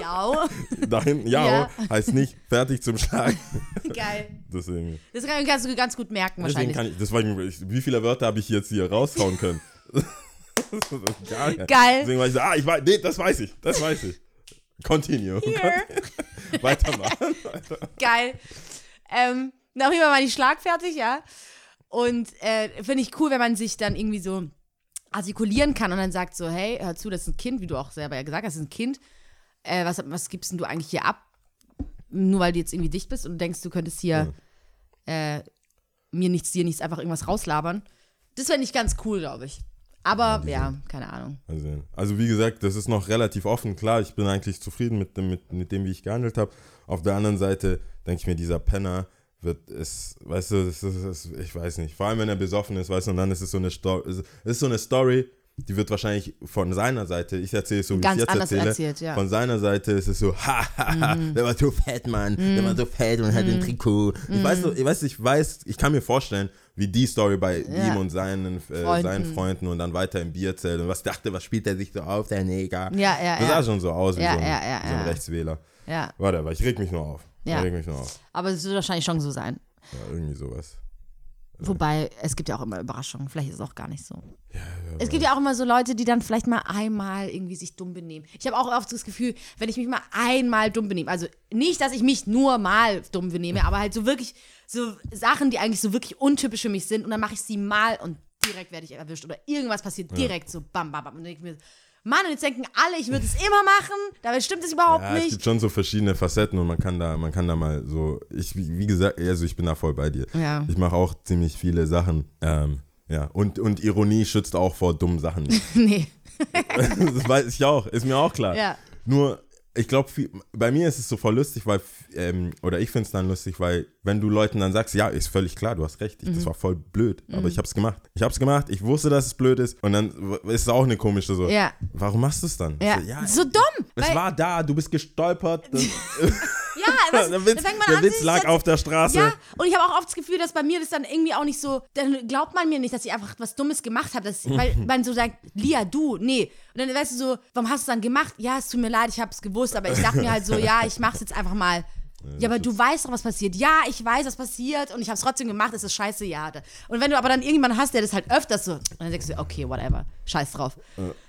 Ja, [laughs] [laughs] da hinten, ja, Ja. heißt nicht fertig zum Schlagen. [laughs] geil. Deswegen, Das kann- kannst du ganz gut merken deswegen wahrscheinlich. kann ich, ich, wie viele Wörter habe ich jetzt hier raushauen können? Nicht. Geil. Deswegen war ich so, ah, ich weiß, nee, das weiß ich, das weiß ich. Continue. Here. Weitermachen. Geil. Ähm, auf jeden Fall war ich schlagfertig, ja. Und äh, finde ich cool, wenn man sich dann irgendwie so artikulieren kann und dann sagt so, hey, hör zu, das ist ein Kind, wie du auch selber ja gesagt hast, das ist ein Kind. Äh, was, was gibst denn du eigentlich hier ab? Nur weil du jetzt irgendwie dicht bist und denkst, du könntest hier äh, mir nichts, dir nichts, einfach irgendwas rauslabern. Das fände ich ganz cool, glaube ich. Aber ja, keine Ahnung. Also, also wie gesagt, das ist noch relativ offen. Klar, ich bin eigentlich zufrieden mit dem, mit, mit dem wie ich gehandelt habe. Auf der anderen Seite denke ich mir, dieser Penner wird es, weißt du, das ist, das ist, ich weiß nicht. Vor allem, wenn er besoffen ist, weißt du, und dann ist es so eine Story, es ist so eine Story, die wird wahrscheinlich von seiner Seite, ich erzähle es so, wie Ganz ich jetzt anders erzähle, erzählt, ja. Mhm. von seiner Seite ist es so, ha, ha, ha, der war so fett, Mann, der war so fett und hat ein Trikot. Ich, weiß, so- ich weiß, ich weiß, ich kann mir vorstellen, wie die Story bei Ja. ihm und seinen, äh, Freunden. seinen Freunden und dann weiter im Bierzelt und was dachte, was spielt er sich so auf, der Neger. Ja, ja, Das ja. sah schon so aus wie so, ein, ja, ja, so ein. Rechtswähler. Ja, Warte, aber ich reg mich nur auf. Ja. Aber es wird wahrscheinlich schon so sein. Ja, irgendwie sowas. Wobei, es gibt ja auch immer Überraschungen. Vielleicht ist es auch gar nicht so. es gibt ja auch immer so Leute, die dann vielleicht mal einmal irgendwie sich dumm benehmen. Ich habe auch oft das Gefühl, wenn ich mich mal einmal dumm benehme, also nicht, dass ich mich nur mal dumm benehme, aber halt so wirklich so Sachen, die eigentlich so wirklich untypisch für mich sind und dann mache ich sie mal und direkt werde ich erwischt oder irgendwas passiert direkt so bam, bam, bam. Und dann denke ich mir, Mann, und jetzt denken alle, ich würde es immer machen, dabei stimmt es überhaupt Ja, es nicht. gibt schon so verschiedene Facetten und man kann da, man kann da mal so, ich, wie gesagt, also ich bin da voll bei dir. Ja. Ich mache auch ziemlich viele Sachen. Ähm, ja, und, und Ironie schützt auch vor dummen Sachen [laughs] nee. [laughs] das weiß ich auch, ist mir auch klar. Ja. Nur, ich glaube, bei mir ist es so voll lustig, weil, ähm, oder ich finde es dann lustig, weil, wenn du Leuten dann sagst, ja, ist völlig klar, du hast recht, ich, das Mhm. war voll blöd, aber ich habe es gemacht. Ich habe es gemacht, ich wusste, dass es blöd ist und dann ist es auch eine komische so, Ja. warum machst du es dann? Ja. Ich so dumm. es war da, du bist gestolpert. [laughs] [laughs] Das, Ja, [laughs] was, der Witz, dann der an, Witz lag jetzt- auf der Straße. Ja, und ich habe auch oft das Gefühl, dass bei mir das dann irgendwie auch nicht so, dann glaubt man mir nicht, dass ich einfach was Dummes gemacht habe, weil [laughs] man so sagt, Lia, du, nee. Und dann weißt du so, warum hast du es dann gemacht? Ja, es tut mir leid, ich habe es gewusst, aber ich dachte mir halt so, [laughs] ja, ich mach's jetzt einfach mal. Ja, aber du weißt doch, was passiert. Ja, ich weiß, was passiert und ich habe es trotzdem gemacht, es ist scheiße, ja. Und wenn du aber dann irgendjemanden hast, der das halt öfters so, dann denkst du, okay, whatever, scheiß drauf.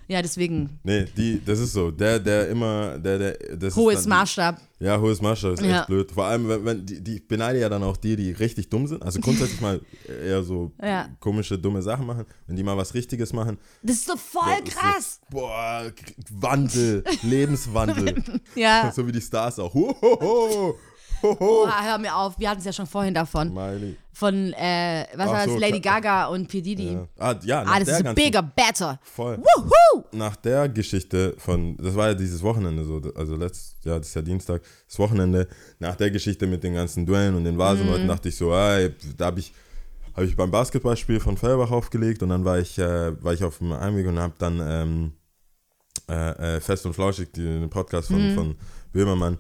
Ja, deswegen, Nee, die, das ist so. Der, der immer, der, der, das hohes dann- Maßstab. Ja, hohes Maßstab ist Ja. echt blöd. Vor allem, wenn, wenn die, die ich beneide ja dann auch die, die richtig dumm sind. Also grundsätzlich mal [laughs] eher so Ja. komische, dumme Sachen machen. Wenn die mal was Richtiges machen. Das ist so voll krass. So, boah, Wandel, Lebenswandel. [laughs] Ja. so wie die Stars auch. Hohoho, hoho. Oh, hör mir auf, wir hatten es ja schon vorhin davon. Miley. Von, äh, was Ach war das? so, Lady. Gaga und P. Diddy. Ja. Ah, ja, nach Ah, das der ist ganzen- bigger, better. Voll. Woohoo! nach der Geschichte von, das war ja dieses Wochenende so, also letzt, ja, das ist ja Dienstag, das Wochenende, nach der Geschichte mit den ganzen Duellen und den Vasenleuten Mhm. dachte ich so, ey, da habe ich, habe ich beim Basketballspiel von Feuerbach aufgelegt und dann war ich, äh, war ich auf dem Heimweg und habe dann ähm, äh, äh, Fest und Flauschig, den Podcast von, Mhm. von Böhmermann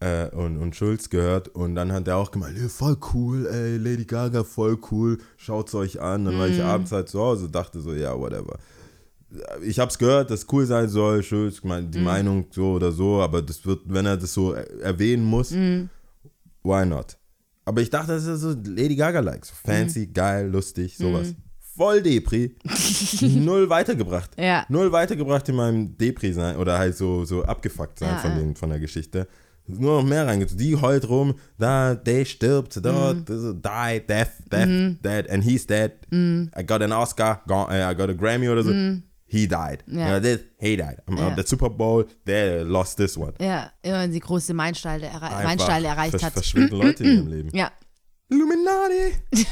äh, und, und Schulz gehört und dann hat er auch gemeint, "Ja, voll cool, ey, Lady Gaga, voll cool, schaut's euch an. Dann war ich Mhm. abends halt zu Hause, dachte so, ja, whatever ich habe es gehört, dass cool sein soll, Schulz, mein, Mhm. die Meinung so oder so, aber das wird, wenn er das so er- erwähnen muss, Mhm. why not? Aber ich dachte, das ist so Lady Gaga-like, so fancy, geil, lustig, sowas. Voll Depri, [laughs] null weitergebracht. Ja. Null weitergebracht in meinem Depri sein oder halt so, so abgefuckt sein Ja, von, den, von der Geschichte. Nur noch mehr reingezogen. Die heult rum, da, der stirbt, das ist die, death, death, dead, and he's dead. I got an Oscar, go- äh, I got a Grammy oder so. He died. Ja. Uh, this, he died. Uh, the Super Bowl, they lost this one. Ja, immer wenn sie große Meilensteine, erre Meilensteine erreicht versch- hat. Verschwinden Leute in ihrem Leben. Ja. Illuminati! [laughs]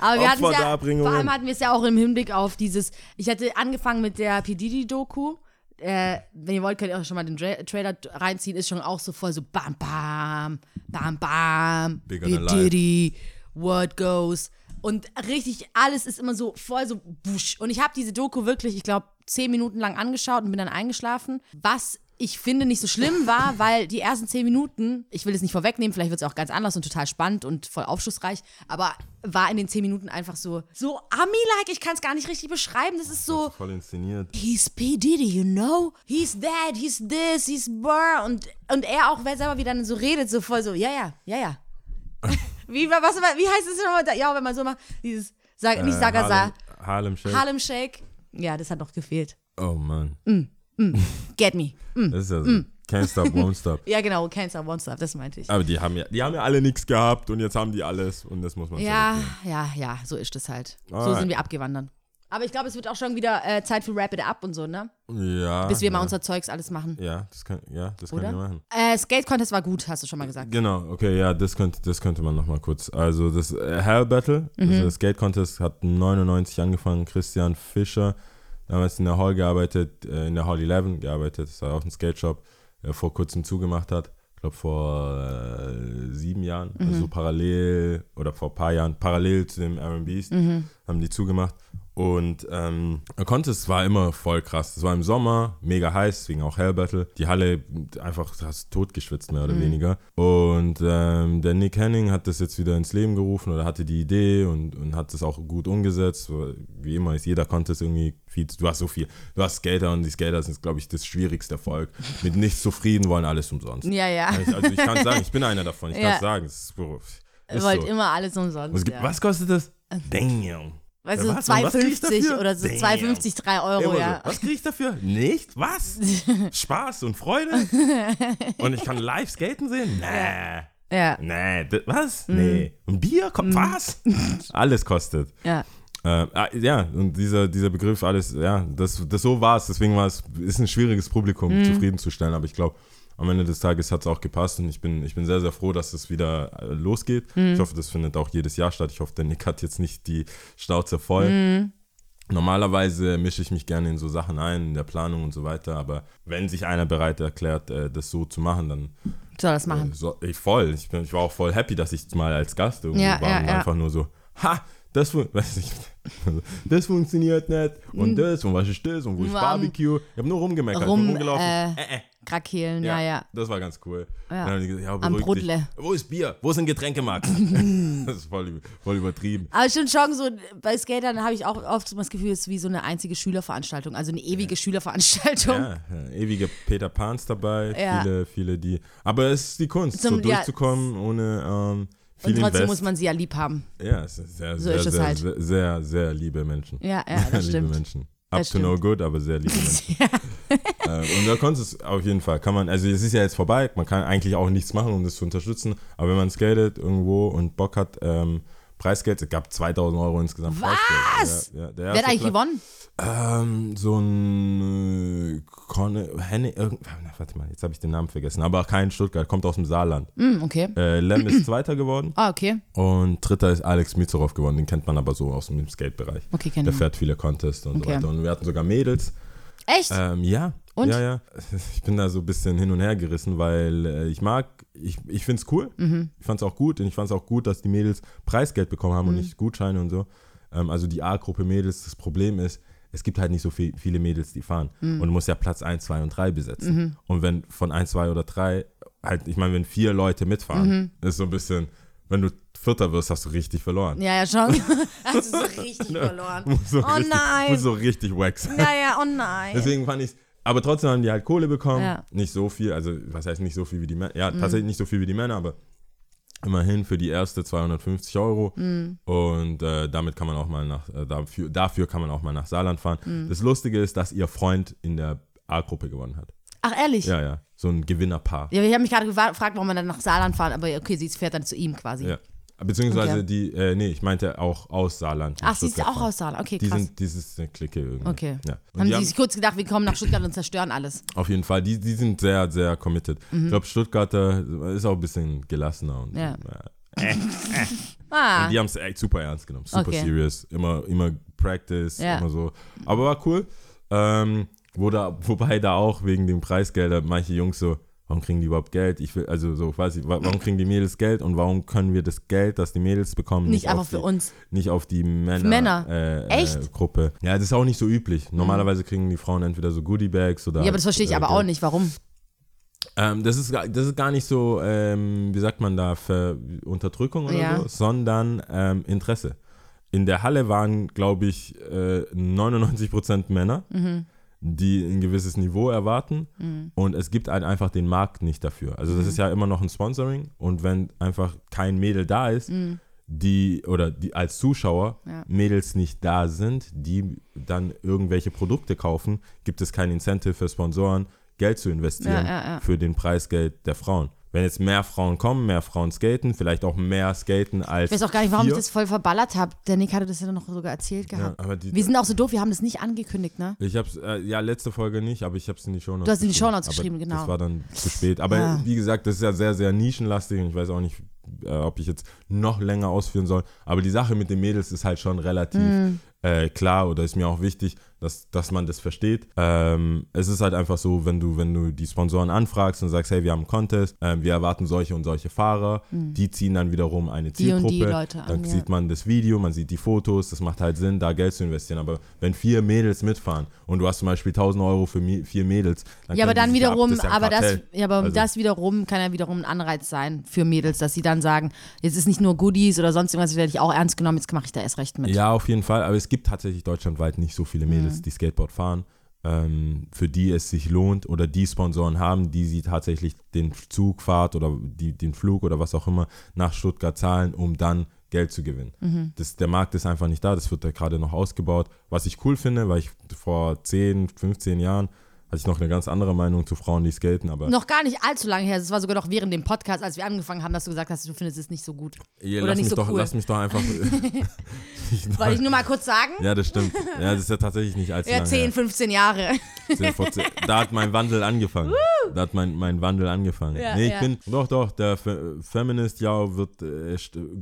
Aber wir hatten es ja, vor allem hatten wir es ja auch im Hinblick auf dieses, ich hatte angefangen mit der P. Diddy-Doku. Äh, wenn ihr wollt, könnt ihr auch schon mal den Dra Trailer reinziehen. Ist schon auch so voll so bam, bam, bam, bam, life. Diddy, what goes. Und richtig, alles ist immer so voll so busch. Und ich habe diese Doku wirklich, ich glaube, zehn Minuten lang angeschaut und bin dann eingeschlafen. Was ich finde nicht so schlimm war, weil die ersten zehn Minuten, ich will es nicht vorwegnehmen, vielleicht wird es auch ganz anders und total spannend und voll aufschlussreich, aber war in den zehn Minuten einfach so, so Ami-like, ich kann es gar nicht richtig beschreiben. Das ist so, Voll inszeniert. he's P. Diddy, you know? He's that, he's this, he's brr. Und, und er auch, wer selber wie dann so redet, so voll so, ja, ja, ja, ja. [laughs] wie, was, wie heißt es nochmal? Ja, wenn man so macht, dieses, sag, nicht Äh, Sagasa, Harlem, Harlem Shake. Harlem Shake. Ja, das hat noch gefehlt. Oh Mann. Get me. Mm. Das ist ja so. Can't stop, [laughs] won't stop. Ja, genau, Cancer One Stop, das meinte ich. Aber die haben ja, die haben ja alle nichts gehabt und jetzt haben die alles und das muss man Ja, ja, ja, so ist es halt. So Alright. sind wir abgewandert. Aber ich glaube, es wird auch schon wieder äh, Zeit für Wrap It Up und so, ne? Ja. Bis wir mal ja. unser Zeugs alles machen. Ja, das kann, ja, das können Oder? wir machen. Äh, Skate Contest war gut, hast du schon mal gesagt. Genau, okay, ja, das könnte, das könnte man nochmal kurz. Also das äh, Hell Battle, Mhm. also das Skate Contest hat 99 angefangen. Christian Fischer, damals in der Hall gearbeitet, äh, in der Hall 11 gearbeitet, das war auch ein Skate Shop, der vor kurzem zugemacht hat. Ich glaube vor äh, sieben Jahren, Mhm. also so parallel oder vor ein paar Jahren, parallel zu dem Beast, Mhm. haben die zugemacht. Und ähm, der Contest war immer voll krass. Es war im Sommer, mega heiß, deswegen auch Hell Battle. Die Halle einfach hast tot geschwitzt, mehr oder Mhm. weniger. Und ähm, der Nick Henning hat das jetzt wieder ins Leben gerufen oder hatte die Idee und, und hat das auch gut umgesetzt. Wie immer ist jeder Contest irgendwie viel. Du hast so viel. Du hast Skater und die Skater sind, glaube ich, das schwierigste Volk. Mit nichts zufrieden, wollen alles umsonst. Ja, ja. Ich- Also ich kann sagen, ich bin einer davon. Ich [laughs] Ja. kann es sagen. Es ist, so- Ihr ist wollt so. immer alles umsonst. Was, ja. was kostet das? [laughs] Damn. Weißt Ja, du, was? Und was krieg ich 2,50 dafür? oder so Damn. 2,50, 3 Euro, Immer ja. so. Was kriege ich dafür? [laughs] Nicht? Was? [laughs] Spaß und Freude? Und ich kann live skaten sehen? Nee. Ja, Nee. Was? Mhm. Nee. Und Bier? Kommt was? [laughs] Alles kostet. ja. Äh, ah, ja, und dieser, dieser Begriff, alles, ja, das, das so war es. Deswegen war es, ist ein schwieriges Publikum Mhm. zufriedenzustellen. Aber ich glaube, am Ende des Tages hat es auch gepasst und ich bin, ich bin sehr, sehr froh, dass es wieder äh, losgeht. Mhm. Ich hoffe, das findet auch jedes Jahr statt. Ich hoffe, der Nick hat jetzt nicht die Schnauze voll. Mhm. Normalerweise mische ich mich gerne in so Sachen ein, in der Planung und so weiter, aber wenn sich einer bereit erklärt, äh, das so zu machen, dann Soll das machen. äh, so, ich voll. Ich, bin, ich war auch voll happy, dass ich mal als Gast irgendwo Ja, war ja, und ja. einfach nur so, ha, das, [laughs] weiß ich, das funktioniert nicht und das und was ist das und wo ist. Barbecue. Ich habe nur rumgemeckert, Rum, rumgelaufen. äh, Äh, äh. Krakehlen, ja, ja. Das war ganz cool. Ja. Dann haben die gesagt, ja, Am beruhig dich. Brudle. Wo ist Bier? Wo ist ein Getränkemarkt? [laughs] [laughs] das ist voll, voll übertrieben. Aber stimmt schon, so bei Skatern habe ich auch oft das Gefühl, es ist wie so eine einzige Schülerveranstaltung, also eine ewige Schülerveranstaltung. Ja, ja, ewige Peter Pans dabei, Ja. viele, viele, die. Aber es ist die Kunst, Zum- so ja, durchzukommen ohne ähm, viel Und trotzdem Invest. muss man sie ja lieb haben. ja, es ist sehr, So sehr, ist es sehr, halt. sehr, sehr, sehr liebe Menschen. Ja, ja, Sehr [laughs] das liebe stimmt. Menschen. Up Das to no good, aber sehr [laughs] liebe Menschen. [laughs] Ja. äh, und da konnte es auf jeden Fall, kann man, also es ist ja jetzt vorbei, man kann eigentlich auch nichts machen, um das zu unterstützen, aber wenn man skatet irgendwo und Bock hat, ähm, Preisgeld, es gab 2000 Euro insgesamt Was? Preisgeld. Ja, ja, der Wer hat eigentlich Platz- gewonnen? Ähm, so ein äh, Conne, Henne, warte mal, jetzt habe ich den Namen vergessen, aber kein Stuttgart, kommt aus dem Saarland. Hm, okay. Äh, Lem ist Zweiter geworden Ah, okay. und Dritter ist Alex Mizorov geworden, den kennt man aber so aus dem Skate-Bereich. Okay, kenn Der fährt viele Contests und Okay. so weiter. Und wir hatten sogar Mädels. Echt? Ähm, ja. Und? Ja, ja. Ich bin da so ein bisschen hin und her gerissen, weil äh, ich mag, ich, ich finde es cool. Mhm. Ich fand es auch gut und ich fand es auch gut, dass die Mädels Preisgeld bekommen haben und Mhm. nicht Gutscheine und so. Ähm, also die A-Gruppe Mädels, das Problem ist, es gibt halt nicht so viel, viele Mädels, die fahren. Mhm. Und du musst ja Platz 1, 2 und 3 besetzen. Und wenn von 1, 2 oder 3, halt, ich meine, wenn vier Leute mitfahren, ist so ein bisschen, wenn du Vierter wirst, hast du richtig verloren. Ja, ja, schon. [laughs] Hast du so richtig verloren. So Oh richtig, nein. Musst so richtig wack sein. Ja, ja, oh nein. Deswegen fand ich aber trotzdem haben die halt Kohle bekommen. Ja. Mhm. Nicht so viel, also was heißt nicht so viel wie die Männer? Ja, tatsächlich nicht so viel wie die Männer, aber immerhin für die erste 250 Euro. Mhm. Und äh, damit kann man auch mal nach, äh, dafür, dafür kann man auch mal nach Saarland fahren. Mhm. Das Lustige ist, dass ihr Freund in der A-Gruppe gewonnen hat. Ach, ehrlich? Ja, ja. So ein Gewinnerpaar. Ja, ich habe mich gerade gefragt, warum man dann nach Saarland fahren, aber okay, sie fährt dann zu ihm quasi. Ja. Beziehungsweise Okay. die, äh, nee, ich meinte auch aus Saarland. Ach, sie ist auch aus Saarland. Okay, Die krass. sind, dieses eine Clique irgendwie. okay. Ja. Haben die sie sich kurz gedacht, wir kommen nach Stuttgart und zerstören alles. Auf jeden Fall, die, die sind sehr, sehr committed. Mhm. Ich glaube, Stuttgarter ist auch ein bisschen gelassener und Ja. äh, [laughs] äh, Ah. Und die haben es echt super ernst genommen. Super Okay. serious. Immer, immer Practice, Ja. immer so. Aber war cool. Ähm, wo da, wobei da auch wegen dem Preisgelder manche Jungs so, warum kriegen die überhaupt Geld? Ich will, also so, weiß ich, wa- warum kriegen die Mädels Geld und warum können wir das Geld, das die Mädels bekommen, Nicht einfach auf für die, uns. nicht auf die Männer, Männer? Äh, Echt? Mhm. Äh, Gruppe. Ja, das ist auch nicht so üblich. Normalerweise kriegen die Frauen entweder so Goodie Bags oder. Ja, aber das verstehe ich äh, aber auch nicht. Warum? Ähm, das, ist, gar- das ist gar nicht so, ähm, wie sagt man da, Ver Unterdrückung oder Ja. so, sondern ähm, Interesse. In der Halle waren, glaube ich, äh, 99% Männer, Mhm. Die ein gewisses Niveau erwarten und es gibt halt einfach den Markt nicht dafür. Also das Mhm. ist ja immer noch ein Sponsoring und wenn einfach kein Mädel da ist, die oder die als Zuschauer Mhm. Ja. Mädels nicht da sind, die dann irgendwelche Produkte kaufen, gibt es kein Incentive für Sponsoren, Geld zu investieren ja, ja. für den Preisgeld der Frauen. Wenn jetzt mehr Frauen kommen, mehr Frauen skaten, vielleicht auch mehr skaten als Ich weiß auch gar nicht, warum vier. ich das voll verballert habe. Der Nick hatte das ja noch sogar erzählt ja, gehabt. aber die, Wir sind auch so doof, wir haben das nicht angekündigt, ne? ich hab's, äh, ja, letzte Folge nicht, aber ich habe es in die Shownotes Du hast in die geschrieben. Shownotes Aber geschrieben, genau. Das war dann zu spät. Aber Ja. wie gesagt, das ist ja sehr, sehr nischenlastig und ich weiß auch nicht, äh, ob ich jetzt noch länger ausführen soll. Aber die Sache mit den Mädels ist halt schon relativ Mhm. äh, klar oder ist mir auch wichtig, dass, dass man das versteht. Ähm, es ist halt einfach so, wenn du, wenn du die Sponsoren anfragst und sagst, hey, wir haben einen Contest, ähm, wir erwarten solche und solche Fahrer, die ziehen dann wiederum eine Mhm. Die Zielgruppe. die Leute dann an, ja. sieht man das Video, man sieht die Fotos, das macht halt Sinn, da Geld zu investieren. Aber wenn vier Mädels mitfahren und du hast zum Beispiel 1000 Euro für vier Mädels, dann Ja, aber dann sich ab, wiederum, ist ja aber das, ja, aber Also- das wiederum kann ja wiederum ein Anreiz sein für Mädels, dass sie dann sagen, jetzt ist nicht nur Goodies oder sonst irgendwas, werde ich auch ernst genommen, jetzt mache ich da erst recht mit. Ja, auf jeden Fall. Aber es gibt tatsächlich deutschlandweit nicht so viele Mädels, Mhm. Die Skateboard fahren, ähm, für die es sich lohnt oder die Sponsoren haben, die sie tatsächlich den Zugfahrt oder die, den Flug oder was auch immer nach Stuttgart zahlen, um dann Geld zu gewinnen. Mhm. Das, der Markt ist einfach nicht da, das wird da gerade noch ausgebaut. Was ich cool finde, weil ich vor 10, 15 Jahren hatte ich noch eine ganz andere Meinung zu Frauen, die skaten, aber Noch gar nicht allzu lange her, es war sogar noch während dem Podcast, als wir angefangen haben, dass du gesagt hast, du findest es nicht so gut. Ihr, oder lass, nicht mich so doch, cool. lass mich doch einfach. [laughs] Ich- Wollte ich nur mal kurz sagen? ja, das stimmt. Ja, das ist ja tatsächlich nicht allzu Ja, lange 10, her. 15 Jahre. Zehn vor zehn. Da hat mein Wandel angefangen. Da hat mein, mein Wandel angefangen. Ja, nee, ich ja. bin, doch, doch, der Fe Feminist ja wird, äh,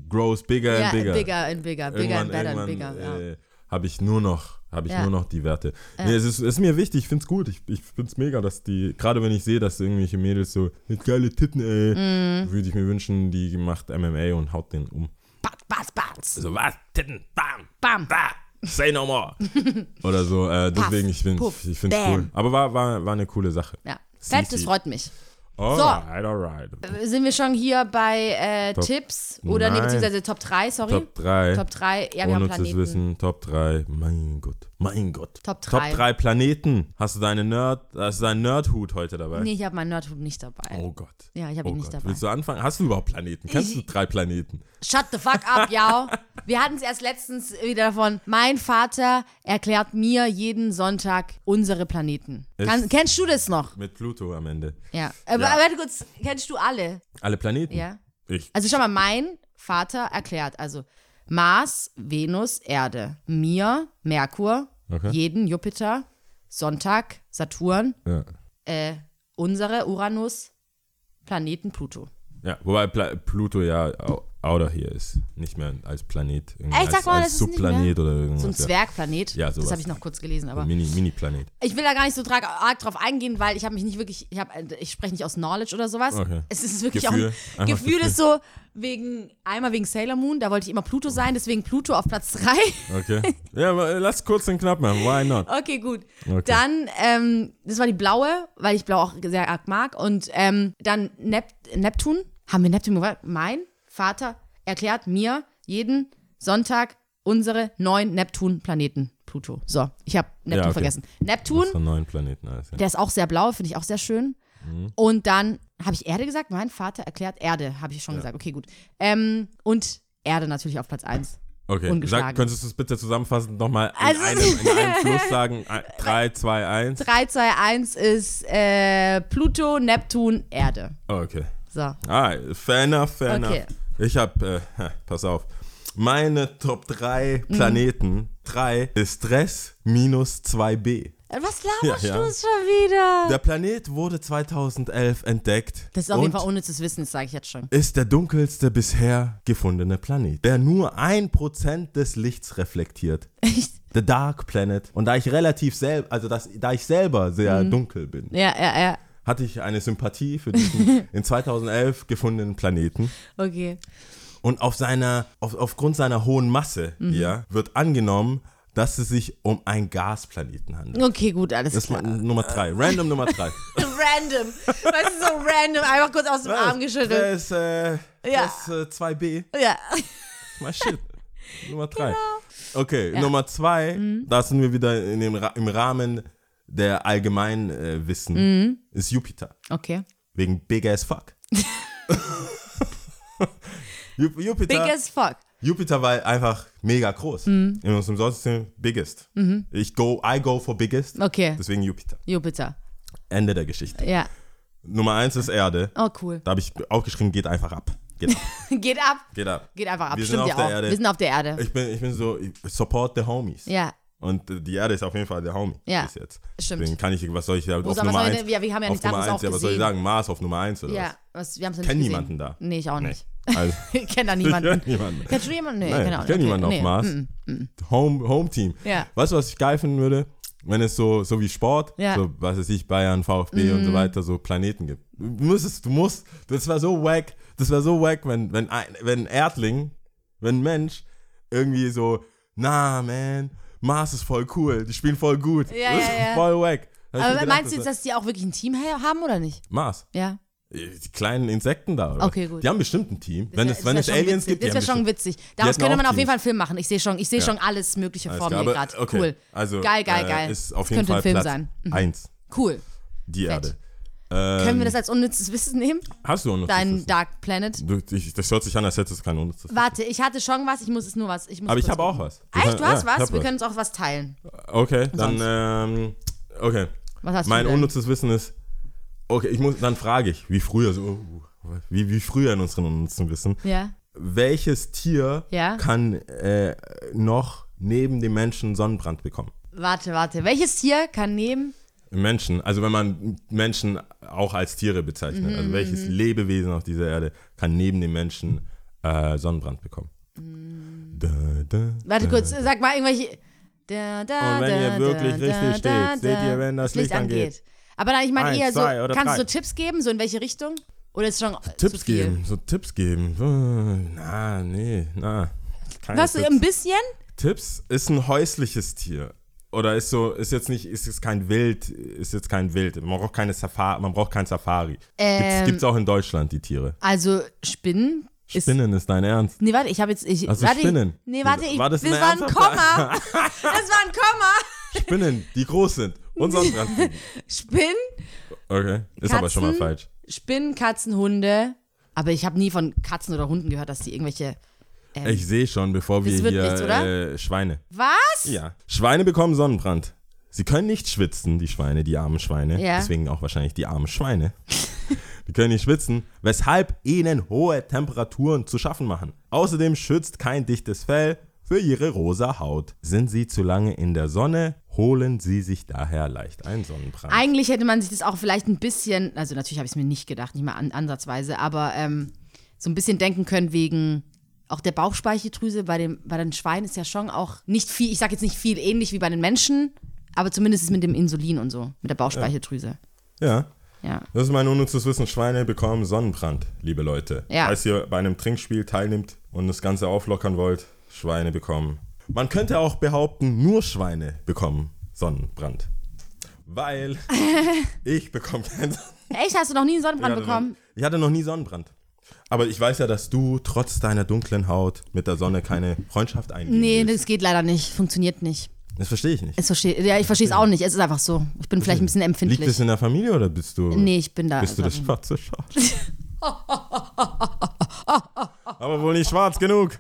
grows bigger ja, and bigger. bigger and bigger, bigger and better and bigger. Ja. äh, habe ich nur noch, habe ich Ja. nur noch die Werte. Nee, es ist, es ist mir wichtig, ich finde es gut. Ich, ich finde es mega, dass die, gerade wenn ich sehe, dass irgendwelche Mädels so mit geile Titten, ey, Mhm. würde ich mir wünschen, die macht MMA und haut den um. Bats, bats, bats. So, was? Titten, bam, Bam. da, say no more. [laughs] Oder so, äh, deswegen, ich finde puff, ich finde bam. cool. Aber war, war, war eine coole Sache. Ja. Fett, das freut mich. Alright, alright. Sind wir schon hier bei äh, Tipps? Oder nee, beziehungsweise Top 3, sorry. Top 3. Top 3, ja, wir haben Planeten. Wissen, Top 3. Mein Gott, mein Gott. Top drei. Top 3 Planeten. Hast du deine Nerd, hast du deinen Nerdhut heute dabei? Nee, ich habe meinen Nerdhut nicht dabei. Oh Gott. Ja, ich habe Oh ihn nicht Gott. dabei. Willst du anfangen? Hast du überhaupt Planeten? Kennst du drei Planeten? Shut the fuck up, ja. [laughs] Wir hatten es erst letztens wieder davon. Mein Vater erklärt mir jeden Sonntag unsere Planeten. Kann, kennst du das noch? Mit Pluto am Ende. Ja. Aber Ja. warte kurz, kennst du alle? Alle Planeten? Ja. Ich. Also schau mal, mein Vater erklärt, also Mars, Venus, Erde, mir, Merkur, Okay. jeden Jupiter, Sonntag, Saturn, Ja. äh, unsere Uranus, Planeten Pluto. ja. Wobei Pla Pluto ja au- outer hier ist. Nicht mehr als Planet. Irgendwie? Sag als, mal, als das ist Subplanet oder irgendwas. So ein. Zwergplanet. Ja, das sowas. habe ich noch kurz gelesen, aber. Mini, Mini-Planet. Ich will da gar nicht so arg drauf eingehen, weil ich habe mich nicht wirklich, ich, hab, ich spreche nicht aus Knowledge oder sowas. Okay. Es ist wirklich Gefühl. auch, Einfach Gefühl Gefühl. ist so, wegen, einmal wegen Sailor Moon, da wollte ich immer Pluto sein, deswegen Pluto auf Platz 3. Okay. [laughs] ja, aber lass kurz den knapp machen. Why not? Okay, gut. Okay. Dann, ähm, das war die blaue, weil ich blau auch sehr arg mag. Und ähm, dann Nep Neptun. Haben wir Neptun? Mein Vater erklärt mir jeden Sonntag unsere neun Neptun-Planeten. Pluto. So, ich habe Neptun Ja, okay. vergessen. Neptun, sind neun Planeten. Alles, ja. der ist auch sehr blau, finde ich auch sehr schön. Mhm. Und dann habe ich Erde gesagt. Mein Vater erklärt Erde, habe ich schon gesagt. Okay, gut. Ähm, und Erde natürlich auf Platz 1. Okay. Sag, könntest du es bitte zusammenfassend nochmal in, Also- einem, in einem [laughs] Fluss sagen? 3, 2, 1. 3, 2, 1 ist äh, Pluto, Neptun, Erde. Okay. So. Ah, fair enough, fair Okay. enough. Ich hab, äh, [laughs] pass auf. Meine Top 3 Mhm. Planeten, 3 ist Stress minus 2b. Äh, Was laberst Ja, ja. du schon wieder? Der Planet wurde 2011 entdeckt. Das ist auf jeden Fall unnützes Wissen, das sage ich jetzt schon. ist der dunkelste bisher gefundene Planet, der nur ein Prozent des Lichts reflektiert. [laughs] Echt? The Dark Planet. Und da ich relativ selber, also das, da ich selber sehr Mhm. dunkel bin, Ja, ja, ja. Hatte ich eine Sympathie für diesen [laughs] in 2011 gefundenen Planeten. Okay. Und auf seiner, auf, aufgrund seiner hohen Masse Mhm. hier wird angenommen, dass es sich um einen Gasplaneten handelt. Okay, gut, alles Das klar. Nummer drei. Random Nummer drei. [laughs] Random. Weißt du, so random. Einfach kurz aus dem Arm geschüttelt. Das ist, äh, Ja. das ist äh, 2b. Ja. Mal shit. Nummer drei. Genau. Okay, Ja. Nummer zwei, Mhm. da sind wir wieder in dem, Ra- im Rahmen der Allgemeinwissen, äh, Wissen, Mhm. ist Jupiter. Okay. Wegen Big as Fuck. [laughs] Ju- Jupiter, Big as fuck. Jupiter war einfach mega groß. Mhm. In unserem Sonnensystem biggest. Ich go, I go for biggest. Okay. Deswegen Jupiter. Jupiter. Ende der Geschichte. Ja. Nummer eins ist Erde. Oh, cool. Da habe ich aufgeschrieben, geht einfach ab. Geht ab. [laughs] Geht ab. Geht ab. Geht einfach ab. Wir sind Stimmt auf ja der auch. Erde. Wir sind auf der Erde. Ich bin, ich bin so, ich support the homies. Ja. Und die Erde ist auf jeden Fall der Homie Ja, bis jetzt. stimmt. Deswegen kann ich, was soll ich Wo auf Nummer soll ich 1? denn- ja, wir haben ja auf Nummer anderes 1, ja, was soll ich sagen? Mars auf Nummer 1 oder Ja. was? Wir haben es Ich kenne nicht niemanden gesehen. da. Nee, ich auch Nee. nicht. Also, [laughs] Ich kenne da [laughs] niemanden. niemanden. Kennst du jemanden? Nee, Nein, genau. ich kenne okay. niemanden auf nee. Mars. mm, mm. Home, Home Team. Ja. Weißt du, was ich geil finden würde? Wenn es so, so wie Sport, Ja. So, was weiß ich, Bayern, VfB und so weiter, so Planeten gibt. Du müsstest, du musst, das wäre so wack, das wäre so wack, wenn, wenn, ein, wenn Erdling, wenn ein Mensch irgendwie so, na, man, Mars ist voll cool, die spielen voll gut. Ja, das ja, ist ja. voll wack. Aber gedacht, meinst du das jetzt, dass die auch wirklich ein Team ha- haben oder nicht? Mars? Ja. Die kleinen Insekten da, oder? Okay, gut. Die haben bestimmt ein Team. wenn wär- es, wenn es Aliens witzig. gibt, die Das wäre schon witzig. Daraus könnte man auf jeden. Fall einen Film machen. Ich sehe schon, ich sehe Ja. schon alles Mögliche Alles vor mir gerade. okay. Cool. Also, Geil, geil, äh, geil. Ist auf Das jeden könnte Fall ein Film Platz sein. Mhm. Eins, Cool. die Fett. Erde. Ähm, Können wir das als unnützes Wissen nehmen? Hast du noch Dein Dark Planet? Du, ich, das hört sich an, als hättest du kein unnützes Warte, ich hatte schon was, ich muss es nur was. Ich muss Aber ich habe auch was. Echt, du Ja, hast was? Wir können uns auch was teilen. Okay, dann, Sonst. ähm, okay. Was hast Mein du denn? unnützes Wissen ist, okay, ich muss, dann frage ich, wie früher, so, wie, wie früher in unserem unnützen Wissen, Ja. welches Tier Ja. kann äh, noch neben dem Menschen Sonnenbrand bekommen? Warte, warte. Welches Tier kann neben. Menschen, also wenn man Menschen auch als Tiere bezeichnet, Mhm, also welches Lebewesen auf dieser Erde kann neben dem Menschen äh, Sonnenbrand bekommen? Da, da, Mhm. Warte da. kurz, sag mal irgendwelche. Da, da, Und wenn da, ihr wirklich da, richtig da, steht, da, seht ihr, wenn das Licht angeht. Aber dann, ich meine eher so, kannst drei. du Tipps geben, so in welche Richtung? Oder ist schon Tipps geben, so Tipps geben. Äh, Na, nee, na. Keine Was, Tipps. ein bisschen? Tipps ist ein häusliches Tier. Oder ist so, ist jetzt nicht, ist jetzt kein Wild, ist jetzt kein Wild. Man braucht keine Safari, man braucht kein Safari. Ähm, gibt's, gibt's auch in Deutschland, die Tiere. Also, Spinnen ist. Spinnen ist dein Ernst. Nee, warte, ich habe jetzt. Ich, Also warte, Spinnen. Nee, warte, ich, War das das war ein Komma. [laughs] das war ein Komma. Spinnen, die groß sind und Sonnenbrand [laughs] kriegen. Spinnen, Okay, ist aber schon mal Katzen? falsch. Spinnen, Katzen, Hunde. Aber ich habe nie von Katzen oder Hunden gehört, dass die irgendwelche. Ähm, Ich sehe schon, bevor wir hier nichts, oder? Äh, Schweine. was? Ja. Schweine bekommen Sonnenbrand. Sie können nicht schwitzen, die Schweine, die armen Schweine. Ja. Deswegen auch wahrscheinlich die armen Schweine. [laughs] die können nicht schwitzen, weshalb ihnen hohe Temperaturen zu schaffen machen. Außerdem schützt kein dichtes Fell für ihre rosa Haut. Sind sie zu lange in der Sonne, holen sie sich daher leicht einen Sonnenbrand. Eigentlich hätte man sich das auch vielleicht ein bisschen, also natürlich habe ich es mir nicht gedacht, nicht mal an, ansatzweise, aber ähm, so ein bisschen denken können wegen auch der Bauchspeicheldrüse bei, dem, bei den Schweinen ist ja schon auch nicht viel, ich sage jetzt nicht viel ähnlich wie bei den Menschen, aber zumindest ist mit dem Insulin und so, mit der Bauchspeicheldrüse. ja. Ja. Das ist mein unnützes Wissen. Schweine bekommen Sonnenbrand, liebe Leute. Ja. Falls ihr bei einem Trinkspiel teilnimmt und das Ganze auflockern wollt, Schweine bekommen. Man könnte auch behaupten, nur Schweine bekommen Sonnenbrand. Weil [laughs] ich bekomme keinen Sonnenbrand. Echt, hast du noch nie einen Sonnenbrand Ich bekommen? Noch, ich hatte noch nie Sonnenbrand. Aber ich weiß ja, dass du trotz deiner dunklen Haut mit der Sonne keine Freundschaft eingehen Nee, willst. das geht leider nicht, funktioniert nicht. Das verstehe ich nicht. Es verstehe, ja, ich verstehe es auch nicht, es ist einfach so. Ich bin vielleicht ein bisschen Liegt empfindlich. es in der Familie oder bist du... Nee, ich bin da. Bist du das schwarze Schaf? [laughs] Aber wohl nicht schwarz genug.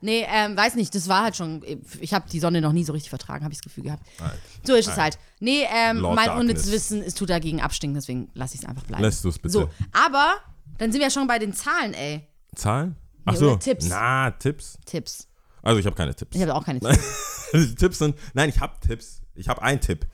Nee, ähm, weiß nicht, das war halt schon, ich habe die Sonne noch nie so richtig vertragen, habe ich das Gefühl gehabt. So ist es halt. Nee, ähm, mein unnützes Wissen, es tut dagegen abstinken, deswegen lasse ich es einfach bleiben. Lässt du es bitte. So, aber dann sind wir ja schon bei den Zahlen, ey. Zahlen? Ach Nee, so. Tipps. Na, Tipps. Tipps. Also ich habe keine Tipps. Ich habe auch keine Tipps. [laughs] Tipps sind, nein, ich habe Tipps. Ich habe einen Tipp.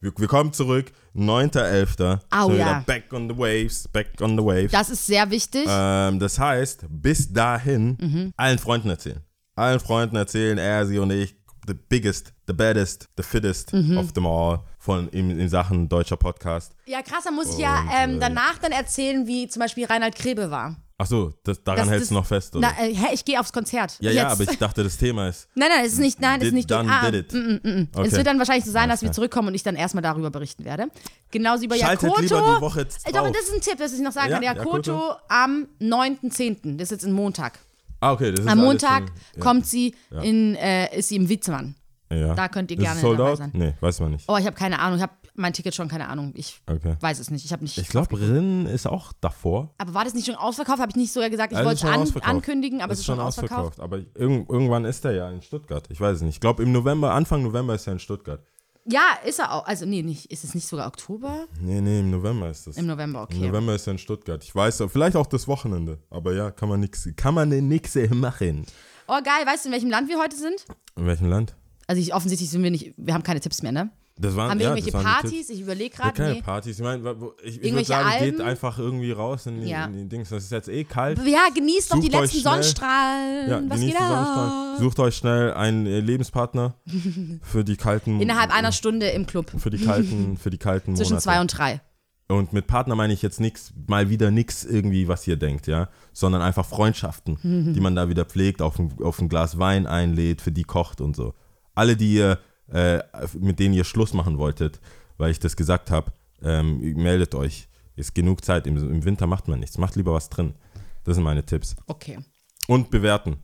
Wir, wir kommen zurück, 9.11. Au, ja. Back on the waves, back on the waves. Das ist sehr wichtig. Ähm, das heißt, bis dahin Mhm. allen Freunden erzählen. Allen Freunden erzählen, er, sie und ich, the biggest, the baddest, the fittest Mhm. of them all von in, in Sachen deutscher Podcast. ja, krass, dann muss ich ja Und, ähm, äh, danach dann erzählen, wie zum Beispiel Reinhard Krebe war. Achso, das, daran Das- hältst du noch fest, oder? Na, äh, hä, ich gehe aufs Konzert. ja, Jetzt. ja, aber ich dachte, das Thema ist. [laughs] Nein, nein, es ist nicht, nein, es ist Did- nicht done, ah, did it. mm, mm, mm. Okay. Es wird dann wahrscheinlich so sein, dass wir zurückkommen und ich dann erstmal darüber berichten werde. Genauso wie bei Schaltet Yakoto. lieber die Woche jetzt Äh, das ist ein Tipp, das ich noch sagen Ja, kann. Yakoto, Yakoto. am 9.10., das ist jetzt ein Montag. Ah, okay, das ist Am Montag schon- ja. kommt sie in, äh, ist sie im Witzmann. Ja. Da könnt ihr Ist es gerne sold dabei out? sein. Nee, weiß man nicht. Oh, ich habe keine Ahnung, ich habe mein Ticket schon, keine Ahnung. Ich Okay. weiß es nicht, ich habe nicht. Ich glaube, Rin ist auch davor. aber war das nicht schon ausverkauft? Habe ich nicht sogar gesagt, ich Also wollte schon es an, ausverkauft. ankündigen, aber es ist schon ausverkauft. Aber irgend, irgendwann ist er ja in Stuttgart. Ich weiß es nicht. Ich glaube, im November, Anfang November ist er in Stuttgart. Ja, ist er auch. Also, nee, nicht. Ist es nicht sogar Oktober? Nee, nee, im November ist es. Im November, Im okay. November ist er in Stuttgart. Ich weiß, vielleicht auch das Wochenende. Aber ja, kann man nix, kann man nix machen. Oh, geil. Weißt du, in welchem Land wir heute sind? In welchem Land? Also, ich, offensichtlich sind wir nicht, wir haben keine Tipps mehr, ne? Das waren, Haben wir ja, irgendwelche Partys? Ich überlege gerade. keine nee. Partys. Ich meine, ich, ich würde Irgendwelche sagen, geht Alben? einfach irgendwie raus in die, Ja. in die Dings. Das ist jetzt eh kalt. Ja, genießt doch die Sucht letzten Sonnenstrahlen. Ja, Was genießt geht die? Sonnenstrahlen. Sucht euch schnell einen äh, Lebenspartner [laughs] für die kalten Innerhalb einer Stunde im Club. für die kalten [laughs] für die kalten Zwischen Monate. zwei und drei. Und mit Partner meine ich jetzt nichts, mal wieder nichts irgendwie, was ihr denkt, ja, sondern einfach Freundschaften, [laughs] die man da wieder pflegt, auf ein, auf ein Glas Wein einlädt, für die kocht und so. Alle, die ihr, äh, mit denen ihr Schluss machen wolltet, weil ich das gesagt habe, ähm, meldet euch. Ist genug Zeit. Im, Im Winter macht man nichts. Macht lieber was drin. Das sind meine Tipps. Okay. Und bewerten.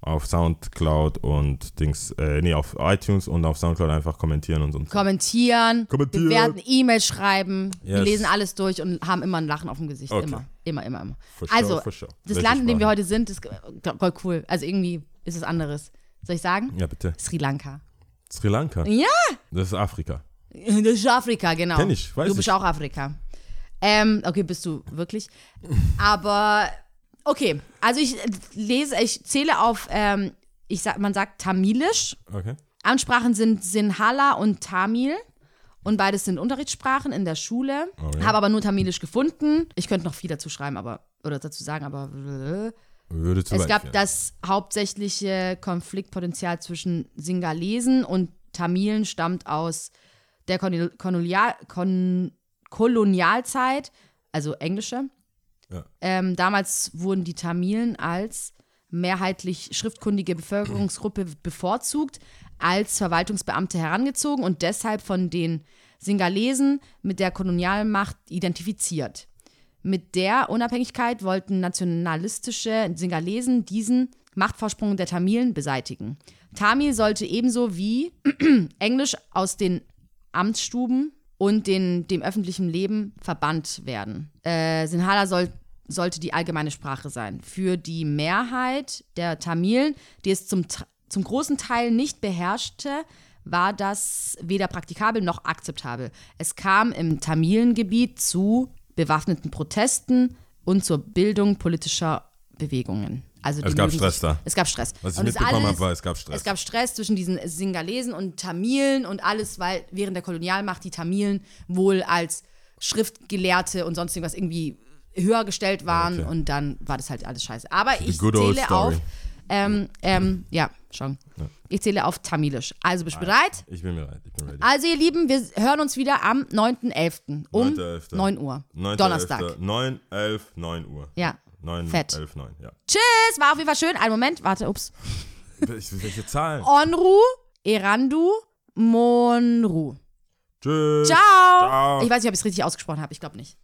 Auf Soundcloud und Dings, äh, nee, auf iTunes und auf Soundcloud einfach kommentieren und so. Kommentieren, Kommentieren. bewerten, E-Mail schreiben. Wir Yes. lesen alles durch und haben immer ein Lachen auf dem Gesicht. Okay. Immer. Immer, immer, immer. Sure, also, sure. das Welche Land, in dem wir heute sind, ist äh, voll cool. Also, irgendwie ist es anderes. Soll ich sagen? Ja, bitte. Sri Lanka. Sri Lanka. Ja! Das ist Afrika. Das ist Afrika, genau. Kenn ich, weiß Du bist ich. auch Afrika. Ähm, okay, bist du wirklich. Aber, okay, also ich lese, ich zähle auf, ähm, ich sag, man sagt Tamilisch. Okay. Ansprachen sind Sinhala und Tamil. Und beides sind Unterrichtssprachen in der Schule. Oh ja. Habe aber nur Tamilisch gefunden. Ich könnte noch viel dazu schreiben, aber, oder dazu sagen, aber. Würde zu Es weit gab das hauptsächliche Konfliktpotenzial zwischen Singalesen und Tamilen stammt aus der Kolonial, Kon, Kolonialzeit, also englische. Ja. Ähm, damals wurden die Tamilen als mehrheitlich schriftkundige Bevölkerungsgruppe bevorzugt, als Verwaltungsbeamte herangezogen und deshalb von den Singalesen mit der Kolonialmacht identifiziert. Mit der Unabhängigkeit wollten nationalistische Singalesen diesen Machtvorsprung der Tamilen beseitigen. Tamil sollte ebenso wie [clears throat] Englisch aus den Amtsstuben und den, dem öffentlichen Leben verbannt werden. Äh, Sinhala soll, sollte die allgemeine Sprache sein. Für die Mehrheit der Tamilen, die es zum, zum großen Teil nicht beherrschte, war das weder praktikabel noch akzeptabel. Es kam im Tamilengebiet zu bewaffneten Protesten und zur Bildung politischer Bewegungen. Also Es gab Stress sich, da. Es gab Stress. Was ich Und mitbekommen alles- habe, war, es gab Stress. Es gab Stress zwischen diesen Singalesen und Tamilen und alles, weil während der Kolonialmacht die Tamilen wohl als Schriftgelehrte und sonst irgendwas irgendwie höher gestellt waren Okay. und dann war das halt alles scheiße. Aber ich zähle auf, ähm, ähm, ja, schon. Ich zähle auf Tamilisch. Also bist du bereit? ich bin bereit. Ich bin ready. Also ihr Lieben, wir hören uns wieder am 9.11. um 9.11.. 9 Uhr. 9. Donnerstag. 9, 11, 9 Uhr. Ja. 9, Fett. 11, 9, ja. Tschüss, war auf jeden Fall schön. Einen Moment, warte, ups. [laughs] Welche Zahlen? Onru, Erandu, Monru. Tschüss. Ciao. Ciao. Ich weiß nicht, ob ich es richtig ausgesprochen habe. Ich glaube nicht.